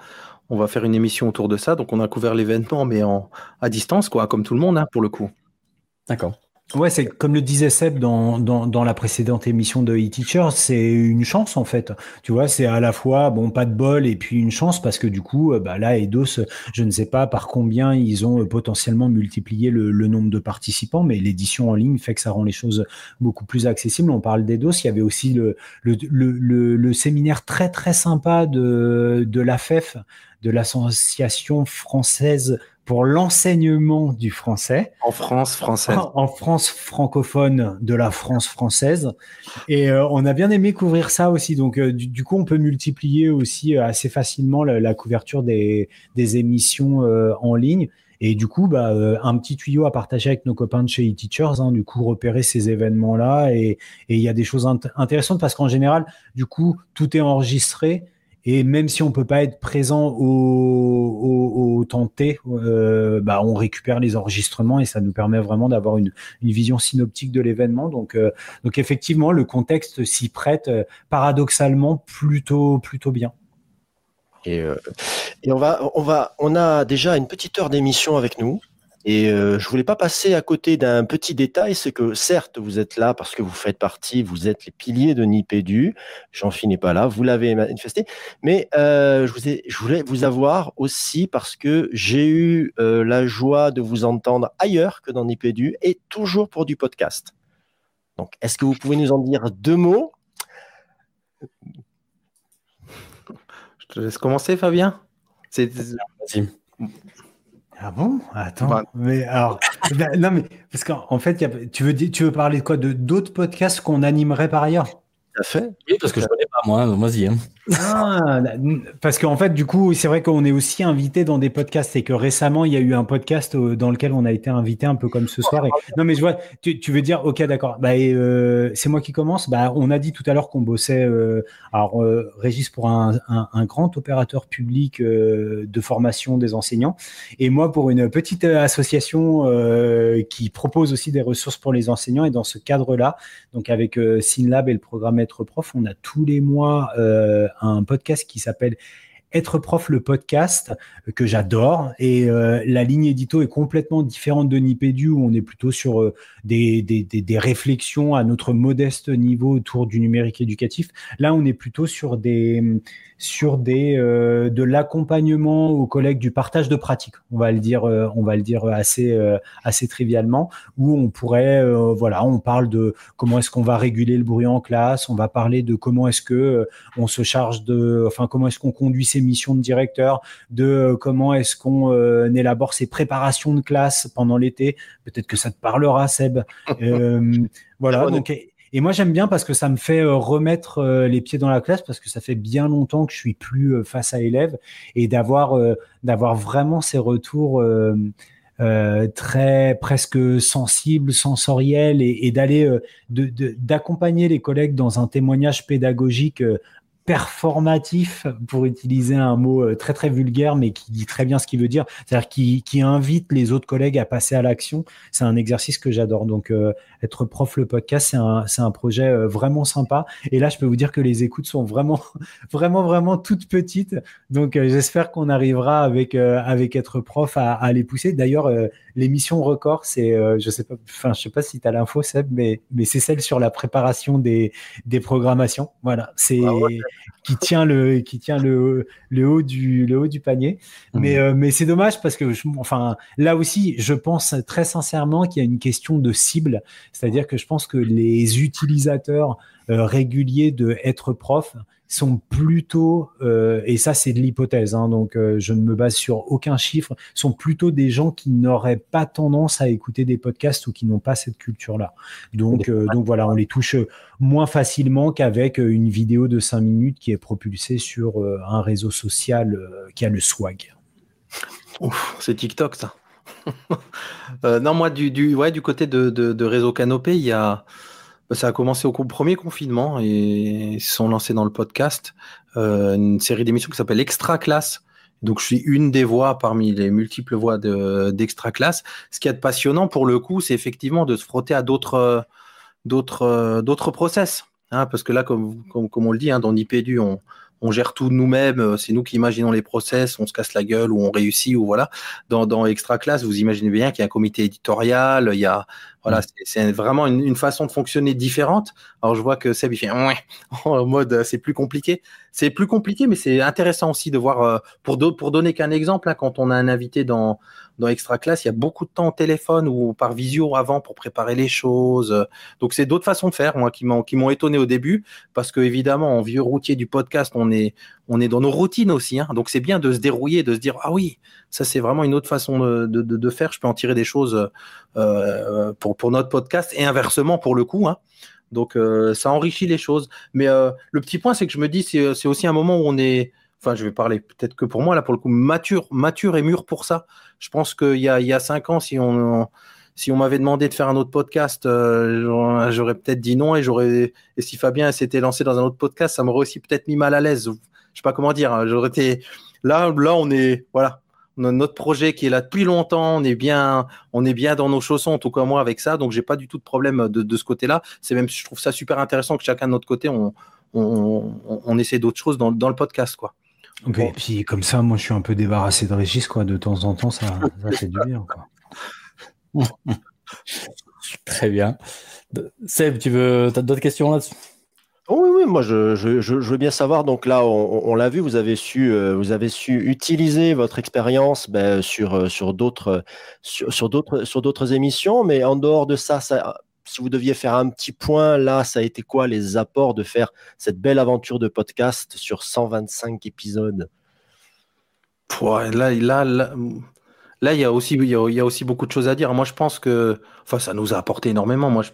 on va faire une émission autour de ça. Donc on a couvert l'événement, mais en, à distance, quoi, comme tout le monde, hein, pour le coup. D'accord. Ouais, c'est comme le disait Seb dans, dans, dans la précédente émission de e-teacher, c'est une chance en fait. Tu vois, c'est à la fois bon pas de bol et puis une chance parce que du coup, euh, bah là, Eidos, je ne sais pas par combien ils ont euh, potentiellement multiplié le, le nombre de participants, mais l'édition en ligne fait que ça rend les choses beaucoup plus accessibles. On parle d'Eidos, il y avait aussi le, le, le, le, séminaire très très sympa de, de l'AFEF, de l'association française pour l'enseignement du français. En France française. En, France francophone de la France française. Et euh, on a bien aimé couvrir ça aussi. Donc, euh, du, coup, on peut multiplier aussi euh, assez facilement la, couverture des, des émissions en ligne. Et du coup, bah, un petit tuyau à partager avec nos copains de chez eTeachers, hein, du coup, repérer ces événements-là. Et il y a des choses intéressantes parce qu'en général, du coup, tout est enregistré. Et même si on peut pas être présent au, au, temps T, euh, bah on récupère les enregistrements et ça nous permet vraiment d'avoir une, une, vision synoptique de l'événement. Donc, euh, donc effectivement, le contexte s'y prête euh, paradoxalement plutôt, plutôt bien. Et, et on va, on va, on a déjà une petite heure d'émission avec nous. Et euh, je voulais pas passer à côté d'un petit détail, c'est que certes, vous êtes là parce que vous faites partie, vous êtes les piliers de Nipédu. Jean philippe n'est pas là, vous l'avez manifesté. Mais euh, je, vous ai, je voulais vous avoir aussi parce que j'ai eu euh, la joie de vous entendre ailleurs que dans Nipédu et toujours pour du podcast. Donc, est-ce que vous pouvez nous en dire deux mots? Je te laisse commencer, Fabien. C'est... Vas-y. Ah bon? Attends. Mais alors, ben, non, mais parce qu'en fait, tu, veux, tu veux parler de quoi? De d'autres podcasts qu'on animerait par ailleurs? Fait. Oui, parce que je connais pas moi, vas-y. Hein. Ah, parce qu'en fait, du coup, c'est vrai qu'on est aussi invité dans des podcasts et que récemment, il y a eu un podcast euh, dans lequel on a été invité un peu comme ce soir. Non, mais je vois, tu, veux dire, ok, d'accord. Bah, euh, c'est moi qui commence. Bah, on a dit tout à l'heure qu'on bossait. Euh, alors, Régis pour un, grand opérateur public de formation des enseignants, et moi pour une petite association qui propose aussi des ressources pour les enseignants. Et dans ce cadre-là, donc avec Synlab et le programme Prof, on a tous les mois un podcast qui s'appelle être prof le podcast euh, que j'adore et euh, la ligne édito est complètement différente de Nipédu où on est plutôt sur euh, des, des, des, réflexions à notre modeste niveau autour du numérique éducatif. Là, on est plutôt sur des sur des de l'accompagnement aux collègues du partage de pratiques. On va le dire on va le dire assez assez trivialement où on pourrait voilà, on parle de comment est-ce qu'on va réguler le bruit en classe, on va parler de comment est-ce que on se charge de enfin comment est-ce qu'on conduit ses missions de directeur, de euh, comment est-ce qu'on euh, élabore ses préparations de classe pendant l'été. Peut-être que ça te parlera, Seb. Euh, voilà. Donc, et, moi, j'aime bien parce que ça me fait remettre les pieds dans la classe parce que ça fait bien longtemps que je suis plus face à élèves et d'avoir d'avoir vraiment ces retours. très presque sensibles, sensoriels et, et d'aller d'accompagner les collègues dans un témoignage pédagogique performatif, pour utiliser un mot euh, très très vulgaire, mais qui dit très bien ce qu'il veut dire, c'est-à-dire qui, invite les autres collègues à passer à l'action. C'est un exercice que j'adore. Donc, euh, être prof le podcast, c'est un, c'est un projet euh, vraiment sympa. Et là, je peux vous dire que les écoutes sont vraiment, vraiment, vraiment toutes petites. Donc, j'espère qu'on arrivera avec avec être prof à, à les pousser. D'ailleurs, l'émission record, c'est, je sais pas, enfin, je sais pas si tu as l'info, Seb, mais mais c'est celle sur la préparation des des programmations. Voilà, c'est ah qui tient le qui tient le, le haut du le haut du panier. Mais mhm. euh, mais c'est dommage parce que je, enfin là aussi je pense très sincèrement qu'il y a une question de cible, c'est-à-dire que je pense que les utilisateurs euh, réguliers de être prof sont plutôt, euh, et ça c'est de l'hypothèse, hein, donc euh, je ne me base sur aucun chiffre, sont plutôt des gens qui n'auraient pas tendance à écouter des podcasts ou qui n'ont pas cette culture-là. Donc, euh, donc voilà, on les touche moins facilement qu'avec une vidéo de 5 minutes qui est propulsée sur un réseau social qui a le swag. C'est TikTok ça. non, moi du, du, côté de, de, de réseau Canopé, il y a ça a commencé au premier confinement et ils sont lancés dans le podcast, euh, une série d'émissions qui s'appelle Extra Classe. Donc je suis une des voix parmi les multiples voix d'Extra Classe. Ce qui est passionnant pour le coup, c'est effectivement de se frotter à d'autres d'autres d'autres process. Hein, parce que là, comme, comme, comme on le dit, hein, dans Nipédu, on, on gère tout nous-mêmes, euh, c'est nous qui imaginons les process, on se casse la gueule ou on réussit ou voilà. Dans, dans Extra Class, vous imaginez bien qu'il y a un comité éditorial, il y a Voilà, c'est vraiment une, façon de fonctionner différente. Alors je vois que Seb il fait ouais, en mode euh, c'est plus compliqué. C'est plus compliqué, mais c'est intéressant aussi de voir. Euh, pour, pour donner qu'un exemple, hein, quand on a un invité dans dans Extra Class, il y a beaucoup de temps au téléphone ou par visio avant pour préparer les choses. Donc c'est d'autres façons de faire, moi, qui m'ont qui m'ont étonné au début, parce que évidemment, en vieux routier du podcast, on est on est dans nos routines aussi. Hein. Donc c'est bien de se dérouiller, de se dire ah oui, ça c'est vraiment une autre façon de, de, de, faire. Je peux en tirer des choses euh, pour pour notre podcast et inversement pour le coup. Hein. Donc euh, ça enrichit les choses. Mais euh, le petit point, c'est que je me dis, c'est aussi un moment où on est enfin, je vais parler peut-être que pour moi, là, pour le coup, mature, mature et mûr pour ça. Je pense qu'il y a, il y a cinq ans, si on, si on m'avait demandé de faire un autre podcast, euh, j'aurais peut-être dit non et j'aurais, et si Fabien s'était lancé dans un autre podcast, ça m'aurait aussi peut-être mis mal à l'aise. Je sais pas comment dire. Hein. J'aurais été, là, là, on est, voilà. On notre projet qui est là depuis longtemps. On est bien, on est bien dans nos chaussons, en tout cas moi avec ça. Donc j'ai pas du tout de problème de, ce côté-là. C'est même, je trouve ça super intéressant que chacun de notre côté, on, on, on, essaie d'autres choses dans, dans le podcast, quoi. Et puis comme ça, moi je suis un peu débarrassé de Régis, quoi. De temps en temps, ça, ça fait du bien. Quoi. Très bien. Seb, tu veux, as d'autres questions là-dessus? Oh oui, oui, moi je, je, je, veux bien savoir. Donc là, on, on l'a vu, vous avez su, euh, vous avez su utiliser votre expérience ben, sur, euh, sur d'autres, sur, sur d'autres, sur d'autres émissions, mais en dehors de ça, ça, si vous deviez faire un petit point, là, ça a été quoi les apports de faire cette belle aventure de podcast sur 125 épisodes? Là, là, là, il y a aussi, il y a, aussi beaucoup de choses à dire. Moi, je pense que, enfin, ça nous a apporté énormément. Moi,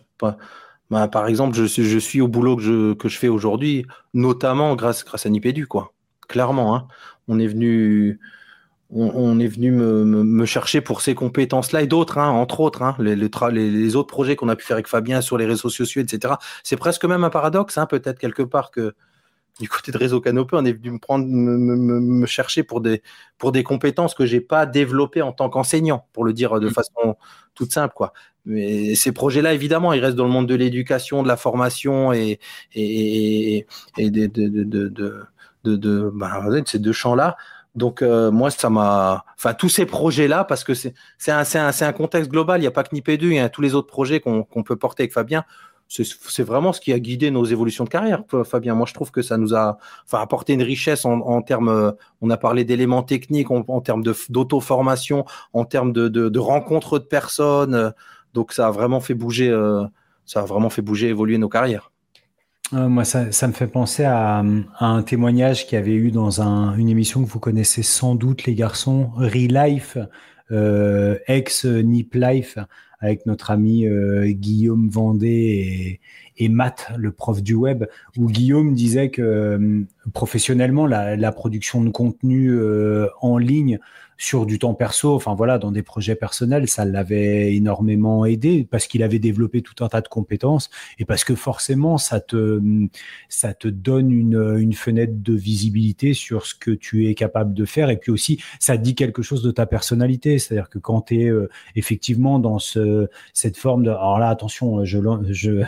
bah, par exemple, je, je, suis au boulot que je, que je fais aujourd'hui, notamment grâce, grâce à Nipédu, quoi. Clairement, hein. on est venu, on, est venu me, chercher pour ces compétences-là et d'autres, hein, entre autres, hein, les, les, autres projets qu'on a pu faire avec Fabien sur les réseaux sociaux, etc. C'est presque même un paradoxe, hein, peut-être quelque part que du côté de Réseau Canopé, on est venu me prendre, me, chercher pour des, pour des compétences que j'ai pas développées en tant qu'enseignant, pour le dire de mmh. façon toute simple, quoi. Mais ces projets-là, évidemment, ils restent dans le monde de l'éducation, de la formation et, et, et de, de, de, de, de, ces deux champs-là. Donc euh, moi, ça m'a, enfin tous ces projets-là, parce que c'est un, contexte global. Il n'y a pas que Nipédu, il y a tous les autres projets qu'on peut porter avec Fabien. C'est vraiment ce qui a guidé nos évolutions de carrière, Fabien. Moi, je trouve que ça nous a, enfin, apporté une richesse en, termes. On a parlé d'éléments techniques, en, en termes d'auto-formation, en termes de, rencontres de personnes. Donc, ça a vraiment fait bouger, euh, ça a vraiment fait bouger, évoluer nos carrières. Euh, moi, ça, ça, me fait penser à, un témoignage qu'il y avait eu dans un, une émission que vous connaissez sans doute, les garçons, Relife, euh, ex Nip Life, avec notre ami euh, Guillaume Vendée et, et, Matt, le prof du web, où Guillaume disait que euh, professionnellement, la, la, production de contenu euh, en ligne sur du temps perso, enfin voilà, dans des projets personnels, ça l'avait énormément aidé parce qu'il avait développé tout un tas de compétences et parce que forcément, ça te, ça te donne une, une fenêtre de visibilité sur ce que tu es capable de faire et puis aussi, ça dit quelque chose de ta personnalité. C'est-à-dire que quand tu es euh, effectivement dans ce, cette forme de, alors là, attention, je, je,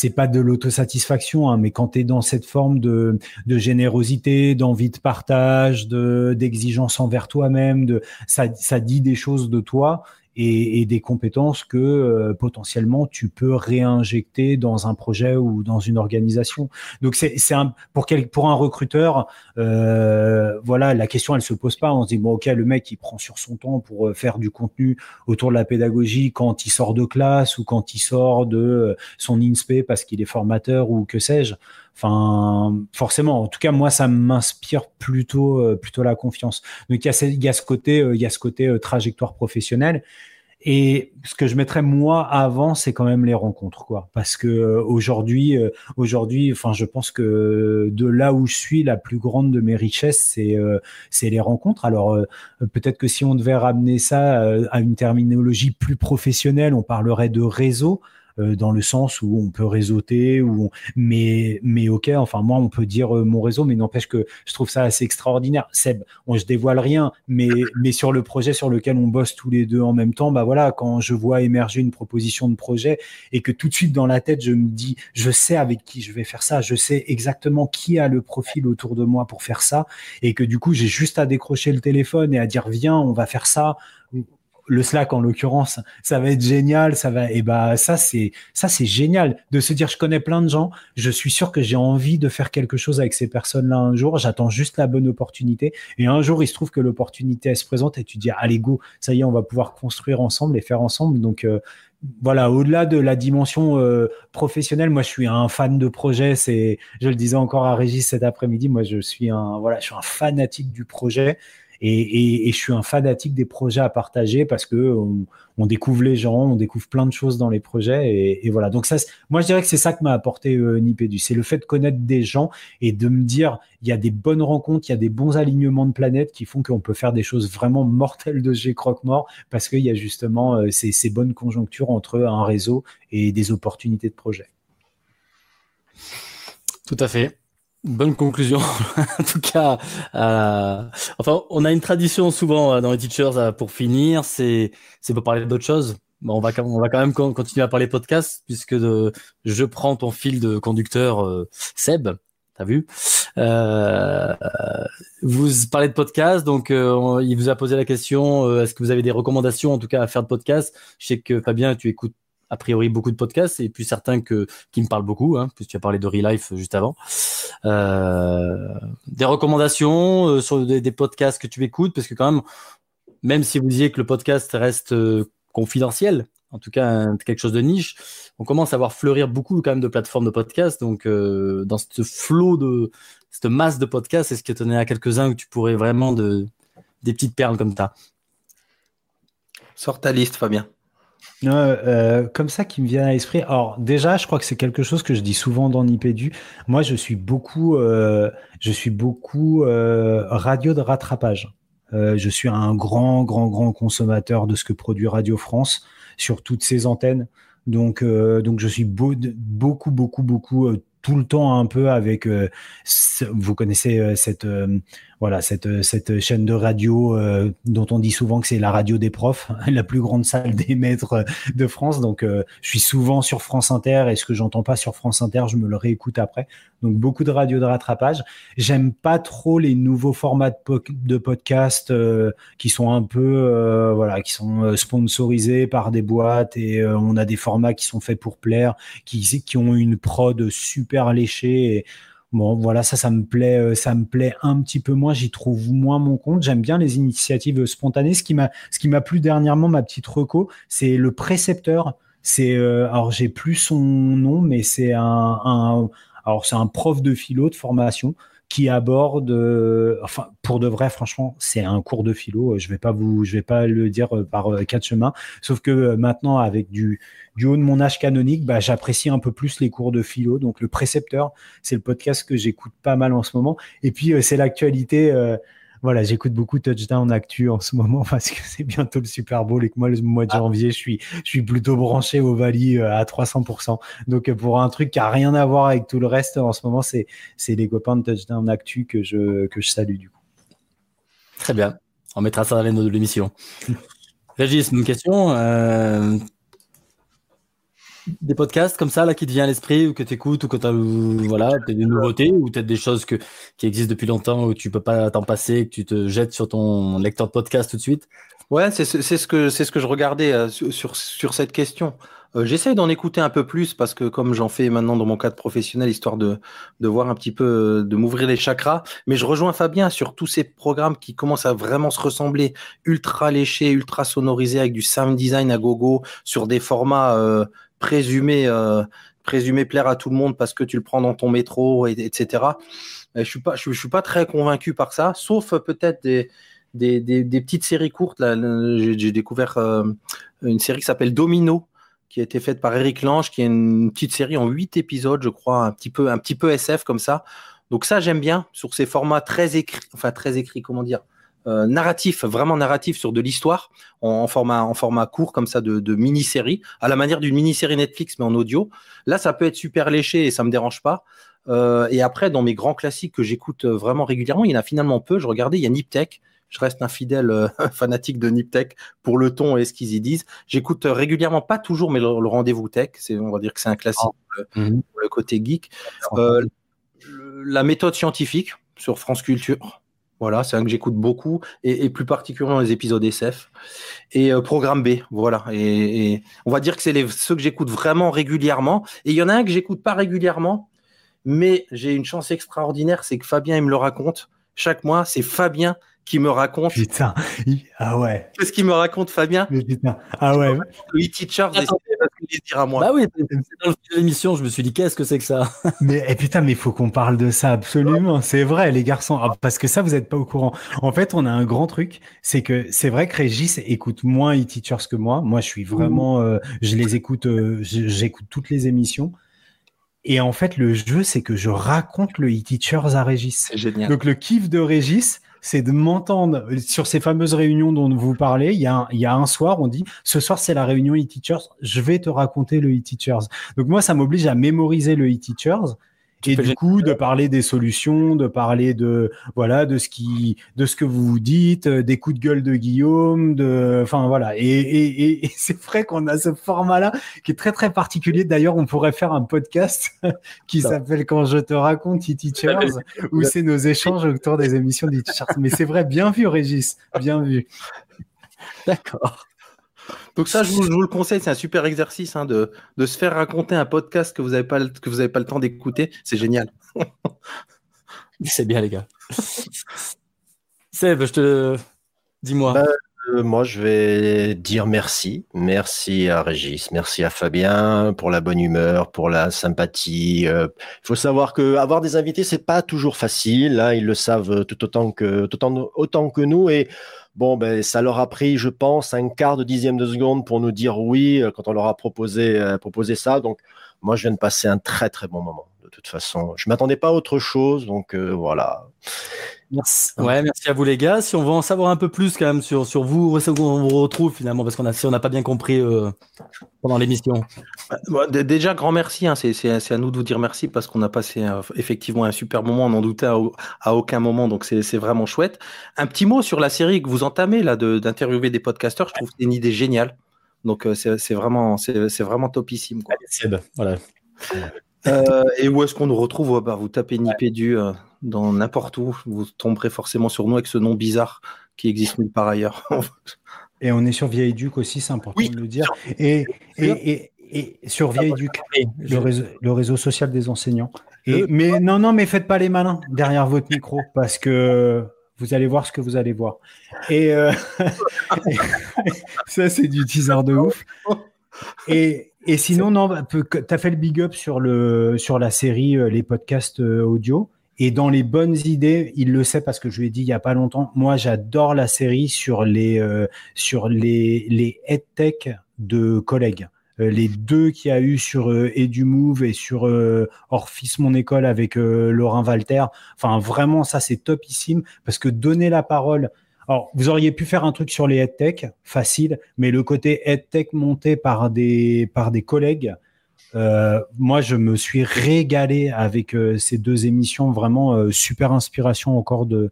c'est pas de l'autosatisfaction, hein, mais quand tu es dans cette forme de, générosité, d'envie de partage, de d'exigence envers toi-même, de ça dit des choses de toi et, et des compétences que euh, potentiellement tu peux réinjecter dans un projet ou dans une organisation. Donc c'est un pour quel pour un recruteur, euh, voilà la question elle se pose pas. On se dit bon ok le mec il prend sur son temps pour euh, faire du contenu autour de la pédagogie quand il sort de classe ou quand il sort de euh, son INSPE parce qu'il est formateur ou que sais-je. Enfin, forcément, en tout cas, moi, ça m'inspire plutôt, plutôt la confiance. Donc, il y a, ce côté, il y a ce côté trajectoire professionnelle. Et ce que je mettrais moi avant, c'est quand même les rencontres, quoi. Parce que euh, aujourd'hui, euh, aujourd'hui, enfin, je pense que de là où je suis, la plus grande de mes richesses, c'est euh, c'est les rencontres. Alors peut-être que si on devait ramener ça à une terminologie plus professionnelle, on parlerait de réseau. Euh, dans le sens où on peut réseauter, ou mais mais ok, enfin moi on peut dire euh, mon réseau, mais n'empêche que je trouve ça assez extraordinaire. Seb, on je dévoile rien, mais mais sur le projet sur lequel on bosse tous les deux en même temps, bah voilà, quand je vois émerger une proposition de projet et que tout de suite dans la tête je me dis, je sais avec qui je vais faire ça, je sais exactement qui a le profil autour de moi pour faire ça, et que du coup j'ai juste à décrocher le téléphone et à dire viens, on va faire ça le Slack en l'occurrence, ça va être génial, ça va et bah ça c'est ça c'est génial de se dire je connais plein de gens, je suis sûr que j'ai envie de faire quelque chose avec ces personnes-là un jour, j'attends juste la bonne opportunité et un jour il se trouve que l'opportunité elle se présente et tu dis allez go, ça y est, on va pouvoir construire ensemble et faire ensemble donc euh, voilà, au-delà de la dimension euh, professionnelle, moi je suis un fan de projet. C'est, je le disais encore à Régis cet après-midi, moi je suis un voilà, je suis un fanatique du projet. Et, je suis un fanatique des projets à partager parce que on, découvre les gens, on découvre plein de choses dans les projets. Et, voilà. Donc ça, moi, je dirais que c'est ça que m'a apporté euh, Nipédu. C'est le fait de connaître des gens et de me dire, il y a des bonnes rencontres, il y a des bons alignements de planètes qui font qu'on peut faire des choses vraiment mortelles de G croque-mort parce qu'il y a justement euh, ces, ces bonnes conjonctures entre un réseau et des opportunités de projet. Tout à fait. Bonne conclusion. en tout cas, euh, enfin, on a une tradition souvent euh, dans les teachers euh, pour finir, c'est c'est pour parler d'autres choses. On va on va quand même continuer à parler podcast puisque de, je prends ton fil de conducteur euh, Seb. T'as vu euh, Vous parlez de podcast, donc il vous a posé la question est-ce que vous avez des recommandations en tout cas à faire de podcast? Je sais que Fabien, tu écoutes a priori beaucoup de podcasts et puis certains que, qui me parlent beaucoup, hein, puisque tu as parlé de Real Life juste avant. Euh, des recommandations euh, sur des, podcasts que tu écoutes, parce que quand même, même si vous disiez que le podcast reste euh, confidentiel, en tout cas quelque chose de niche, on commence à voir fleurir beaucoup quand même de plateformes de podcasts. Donc dans ce flot de cette masse de podcasts, est-ce que tu en as quelques-uns où tu pourrais vraiment de des petites perles comme ça? Sors ta liste, Fabien. Euh, comme ça qui me vient à l'esprit. Alors déjà, je crois que c'est quelque chose que je dis souvent dans Nipédu. Moi, je suis beaucoup, euh, je suis beaucoup euh, radio de rattrapage. je suis un grand, grand, grand consommateur de ce que produit Radio France sur toutes ses antennes. Donc, donc je suis beaucoup, beaucoup, beaucoup tout le temps un peu avec. vous connaissez cette voilà cette euh, cette chaîne de radio euh, dont on dit souvent que c'est la radio des profs, la plus grande salle des maîtres de France. Donc euh, je suis souvent sur France Inter et ce que j'entends pas sur France Inter, je me le réécoute après. Donc beaucoup de radio de rattrapage. J'aime pas trop les nouveaux formats de, podcast qui sont un peu voilà qui sont sponsorisés par des boîtes et on a des formats qui sont faits pour plaire, qui qui ont une prod super léchée. Et, Bon, voilà, ça, ça me plaît, euh, ça me plaît un petit peu moins. J'y trouve moins mon compte. J'aime bien les initiatives spontanées. Ce qui m'a, ce qui m'a plu dernièrement, ma petite reco, c'est le précepteur. C'est, euh, alors j'ai plus son nom, mais c'est un, un alors c'est un prof de philo de formation qui aborde, euh, enfin pour de vrai, franchement, c'est un cours de philo. Je vais pas vous, je vais pas le dire euh, par euh, quatre chemins. Sauf que maintenant, avec du, du haut de mon âge canonique, bah, j'apprécie un peu plus les cours de philo. Donc le précepteur, c'est le podcast que j'écoute pas mal en ce moment. Et puis c'est l'actualité voilà, j'écoute beaucoup Touchdown Actu en ce moment parce que c'est bientôt le Super Bowl et que moi, le mois de ah. janvier, je suis, je suis plutôt branché au Valley euh, à 300%. Donc, euh, pour un truc qui a rien à voir avec tout le reste, en ce moment, c'est, c'est les copains de Touchdown Actu que je, que je salue, du coup. Très bien. On mettra ça dans les notes de l'émission. Régis, une question. Euh, des podcasts comme ça là qui te vient à l'esprit ou que tu écoutes ou que tu as voilà, des nouveautés ou peut-être des choses que, qui existent depuis longtemps où tu peux pas t'en passer que tu te jettes sur ton lecteur de podcast tout de suite? Ouais, c'est ce que ce que je regardais euh, sur, sur cette question. Euh, J'essaie d'en écouter un peu plus parce que comme j'en fais maintenant dans mon cadre professionnel, histoire de, de voir un petit peu, de m'ouvrir les chakras. Mais je rejoins Fabien sur tous ces programmes qui commencent à vraiment se ressembler, ultra léchés, ultra sonorisés avec du sound design à gogo, sur des formats euh, présumé, euh, plaire à tout le monde parce que tu le prends dans ton métro, et, etc. Je suis pas, je, suis pas très convaincu par ça, sauf peut-être des, des, des, petites séries courtes. J'ai découvert euh, une série qui s'appelle Domino, qui a été faite par Eric Lange, qui est une petite série en huit épisodes, je crois, un petit peu, un petit peu SF comme ça. Donc ça, j'aime bien sur ces formats très écrits, enfin très écrits, comment dire, euh, narratif, vraiment narratif sur de l'histoire en, format, en format court comme ça de, mini-série, à la manière d'une mini-série Netflix mais en audio. Là, ça peut être super léché et ça me dérange pas. Euh, et après, dans mes grands classiques que j'écoute euh, vraiment régulièrement, il y en a finalement peu. Je regardais, il y a Niptech. Je reste un fidèle fanatique de Niptech pour le ton et ce qu'ils y disent. J'écoute régulièrement, pas toujours, mais le, rendez-vous tech. C'est, on va dire que c'est un classique ah. mhm. le côté geek. la méthode scientifique sur France Culture Voilà, c'est un que j'écoute beaucoup, et, plus particulièrement les épisodes SF. Et euh, Programme B, voilà. Et, on va dire que c'est ceux que j'écoute vraiment régulièrement. Et il y en a un que j'écoute pas régulièrement, mais j'ai une chance extraordinaire, c'est que Fabien, il me le raconte chaque mois. C'est Fabien qui me raconte. Putain, ah ouais. Qu'est-ce qu'il me raconte, Fabien putain, ah ouais. Le e-teacher, dire à moi. Bah oui, dans l'émission, je me suis dit, qu'est-ce que c'est que ça Mais et eh, putain, mais il faut qu'on parle de ça absolument. C'est vrai, les garçons, ah, parce que ça, vous n'êtes pas au courant. En fait, on a un grand truc, c'est que c'est vrai que Régis écoute moins e-teachers que moi. Moi, je suis vraiment, euh, je les écoute, euh, j'écoute toutes les émissions. Et en fait, le jeu, c'est que je raconte le e-teachers à Régis. C'est génial. Donc, le kiff de Régis, c'est de m'entendre sur ces fameuses réunions dont vous parlez. Il y, a un, il y a un soir, on dit, ce soir, c'est la réunion e-teachers. Je vais te raconter le e-teachers. Donc, moi, ça m'oblige à mémoriser le e-teachers et du coup de parler des solutions, de parler de voilà de ce qui de ce que vous dites, euh, des coups de gueule de Guillaume, de enfin voilà et, et, et c'est vrai qu'on a ce format là qui est très très particulier. D'ailleurs, on pourrait faire un podcast qui s'appelle Quand je te raconte e-teachers où c'est nos échanges autour des émissions d'e-teachers. Mais c'est vrai, bien vu Régis, bien vu. D'accord. Donc ça, je vous, le conseille, c'est un super exercice hein, de, se faire raconter un podcast que vous n'avez pas, que vous pas le temps d'écouter. C'est génial. c'est bien, les gars. Seb, je te... Dis-moi. Bah, euh, moi, je vais dire merci. Merci à Régis, merci à Fabien pour la bonne humeur, pour la sympathie. Il euh, faut savoir que avoir des invités, c'est pas toujours facile. Là, hein. ils le savent tout autant que, tout autant, autant que nous. Et Bon, ben, ça leur a pris, je pense, un quart de dixième de seconde pour nous dire oui euh, quand on leur a proposé, euh, proposé ça. Donc, moi, je viens de passer un très, très bon moment. De toute façon, je m'attendais pas à autre chose. Donc, euh, voilà. Merci. Ouais, merci à vous les gars. Si on veut en savoir un peu plus quand même sur, sur vous, où on vous retrouve finalement, parce qu'on a, si on n'a pas bien compris euh, pendant l'émission. Bah, déjà, grand merci. Hein. c'est à nous de vous dire merci parce qu'on a passé euh, effectivement un super moment. On n'en doutait à, aucun moment, donc c'est vraiment chouette. Un petit mot sur la série que vous entamez là d'interviewer des podcasteurs. Je trouve que c'est une idée géniale. Donc euh, c'est vraiment, c'est vraiment topissime. Quoi. voilà. Et où est-ce qu'on nous retrouve bah, Vous tapez Nipédu dans n'importe où, vous tomberez forcément sur nous avec ce nom bizarre qui existe nulle part ailleurs. et on est sur Vieille Duc aussi, c'est important de le dire. Et, et, et, sur Vieille Duc, le réseau, le réseau, social des enseignants. Et, mais non, non, mais faites pas les malins derrière votre micro parce que vous allez voir ce que vous allez voir. Et, euh, ça, c'est du teaser de ouf. Et, et sinon, non, bah, tu as fait le big up sur, le, sur la série, euh, les podcasts euh, audio. Et dans les bonnes idées, il le sait parce que je lui ai dit il y a pas longtemps. Moi, j'adore la série sur les euh, sur les les tech de collègues. Euh, les deux qu'il y a eu sur euh, EduMove et sur euh, Orphis mon école avec Laurent Walter. Enfin, vraiment, ça c'est topissime parce que donner la parole. Alors, vous auriez pu faire un truc sur les tech, facile, mais le côté tech monté par des par des collègues, euh, moi, je me suis régalé avec euh, ces deux émissions. Vraiment, euh, super inspiration encore de,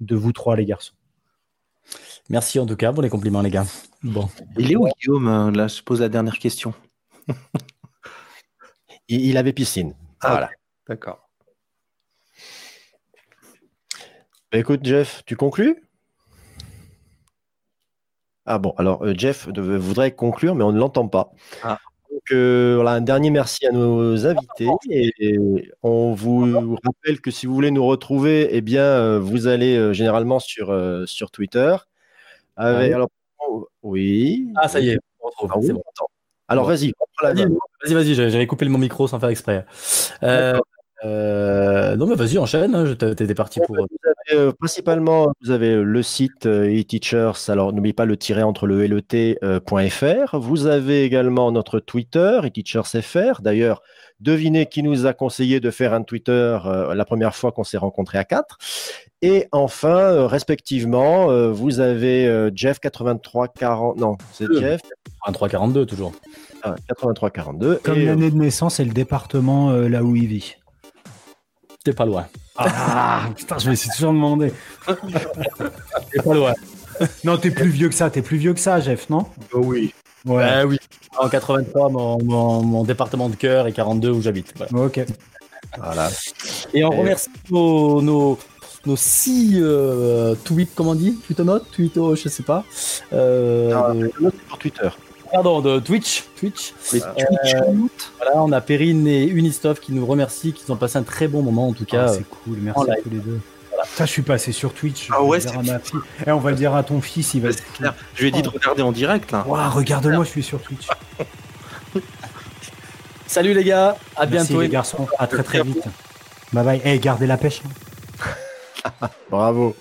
de vous trois, les garçons. Merci en tout cas pour les compliments, les gars. Bon. Il est où, Guillaume Là, je pose la dernière question. il, avait piscine. Ah, voilà. D'accord. Bah, écoute, Jeff, tu conclus? Ah bon, alors Jeff voudrait conclure, mais on ne l'entend pas. Ah. Donc, euh, voilà, un dernier merci à nos invités. Et on vous rappelle que si vous voulez nous retrouver, eh bien, euh, vous allez euh, généralement sur, sur Twitter. Ah alors, oui. Ah, ça y est, on retrouve. Ah alors, vas-y. Vas-y, vas-y, j'avais coupé mon micro sans faire exprès. Euh, non, mais vas-y, enchaîne. Hein, T'étais parti pour. Euh, principalement, vous avez le site euh, eTeachers. Alors, n'oubliez pas le tiret entre le et le t.fr. Vous avez également notre Twitter, eTeachersFR. D'ailleurs, devinez qui nous a conseillé de faire un Twitter la première fois qu'on s'est rencontrés à quatre. Et enfin, respectivement, vous avez Jeff8340. Non, c'est Jeff. 8342 toujours. Ah, 8342. Comme l'année de naissance et le département là où il vit. T'es pas loin. Ah, putain, je me suis toujours demandé. T'es pas loin. Non, t'es plus vieux que ça, t'es plus vieux que ça, Jeff, non? Oh Oui. Ouais. oui. En 83, mon, mon, département de cœur et 42 où j'habite. Ok. Voilà. Et on remercie nos, nos, nos six euh, tweets, comment on dit? Tweetonotes? Tweeto, je sais pas. Euh, Ah, sur Twitter. Pardon, de Twitch. Twitch. Les Euh, voilà, on a Perrine et Unistov qui nous remercient, qui ont passé un très bon moment en tout Ah, cas. c'est cool, merci à tous les deux. Ça, je suis passé sur Twitch. Ah ouais, le dire c'est- à ma fille. Eh, on va le dire à ton fils, il va. Clair. Je lui ai dit de regarder en direct regarde-moi, je suis sur Twitch. Salut les gars, à Merci bientôt. les garçons, à très très vite. Bye bye. Eh, gardez la pêche. hein. Bravo.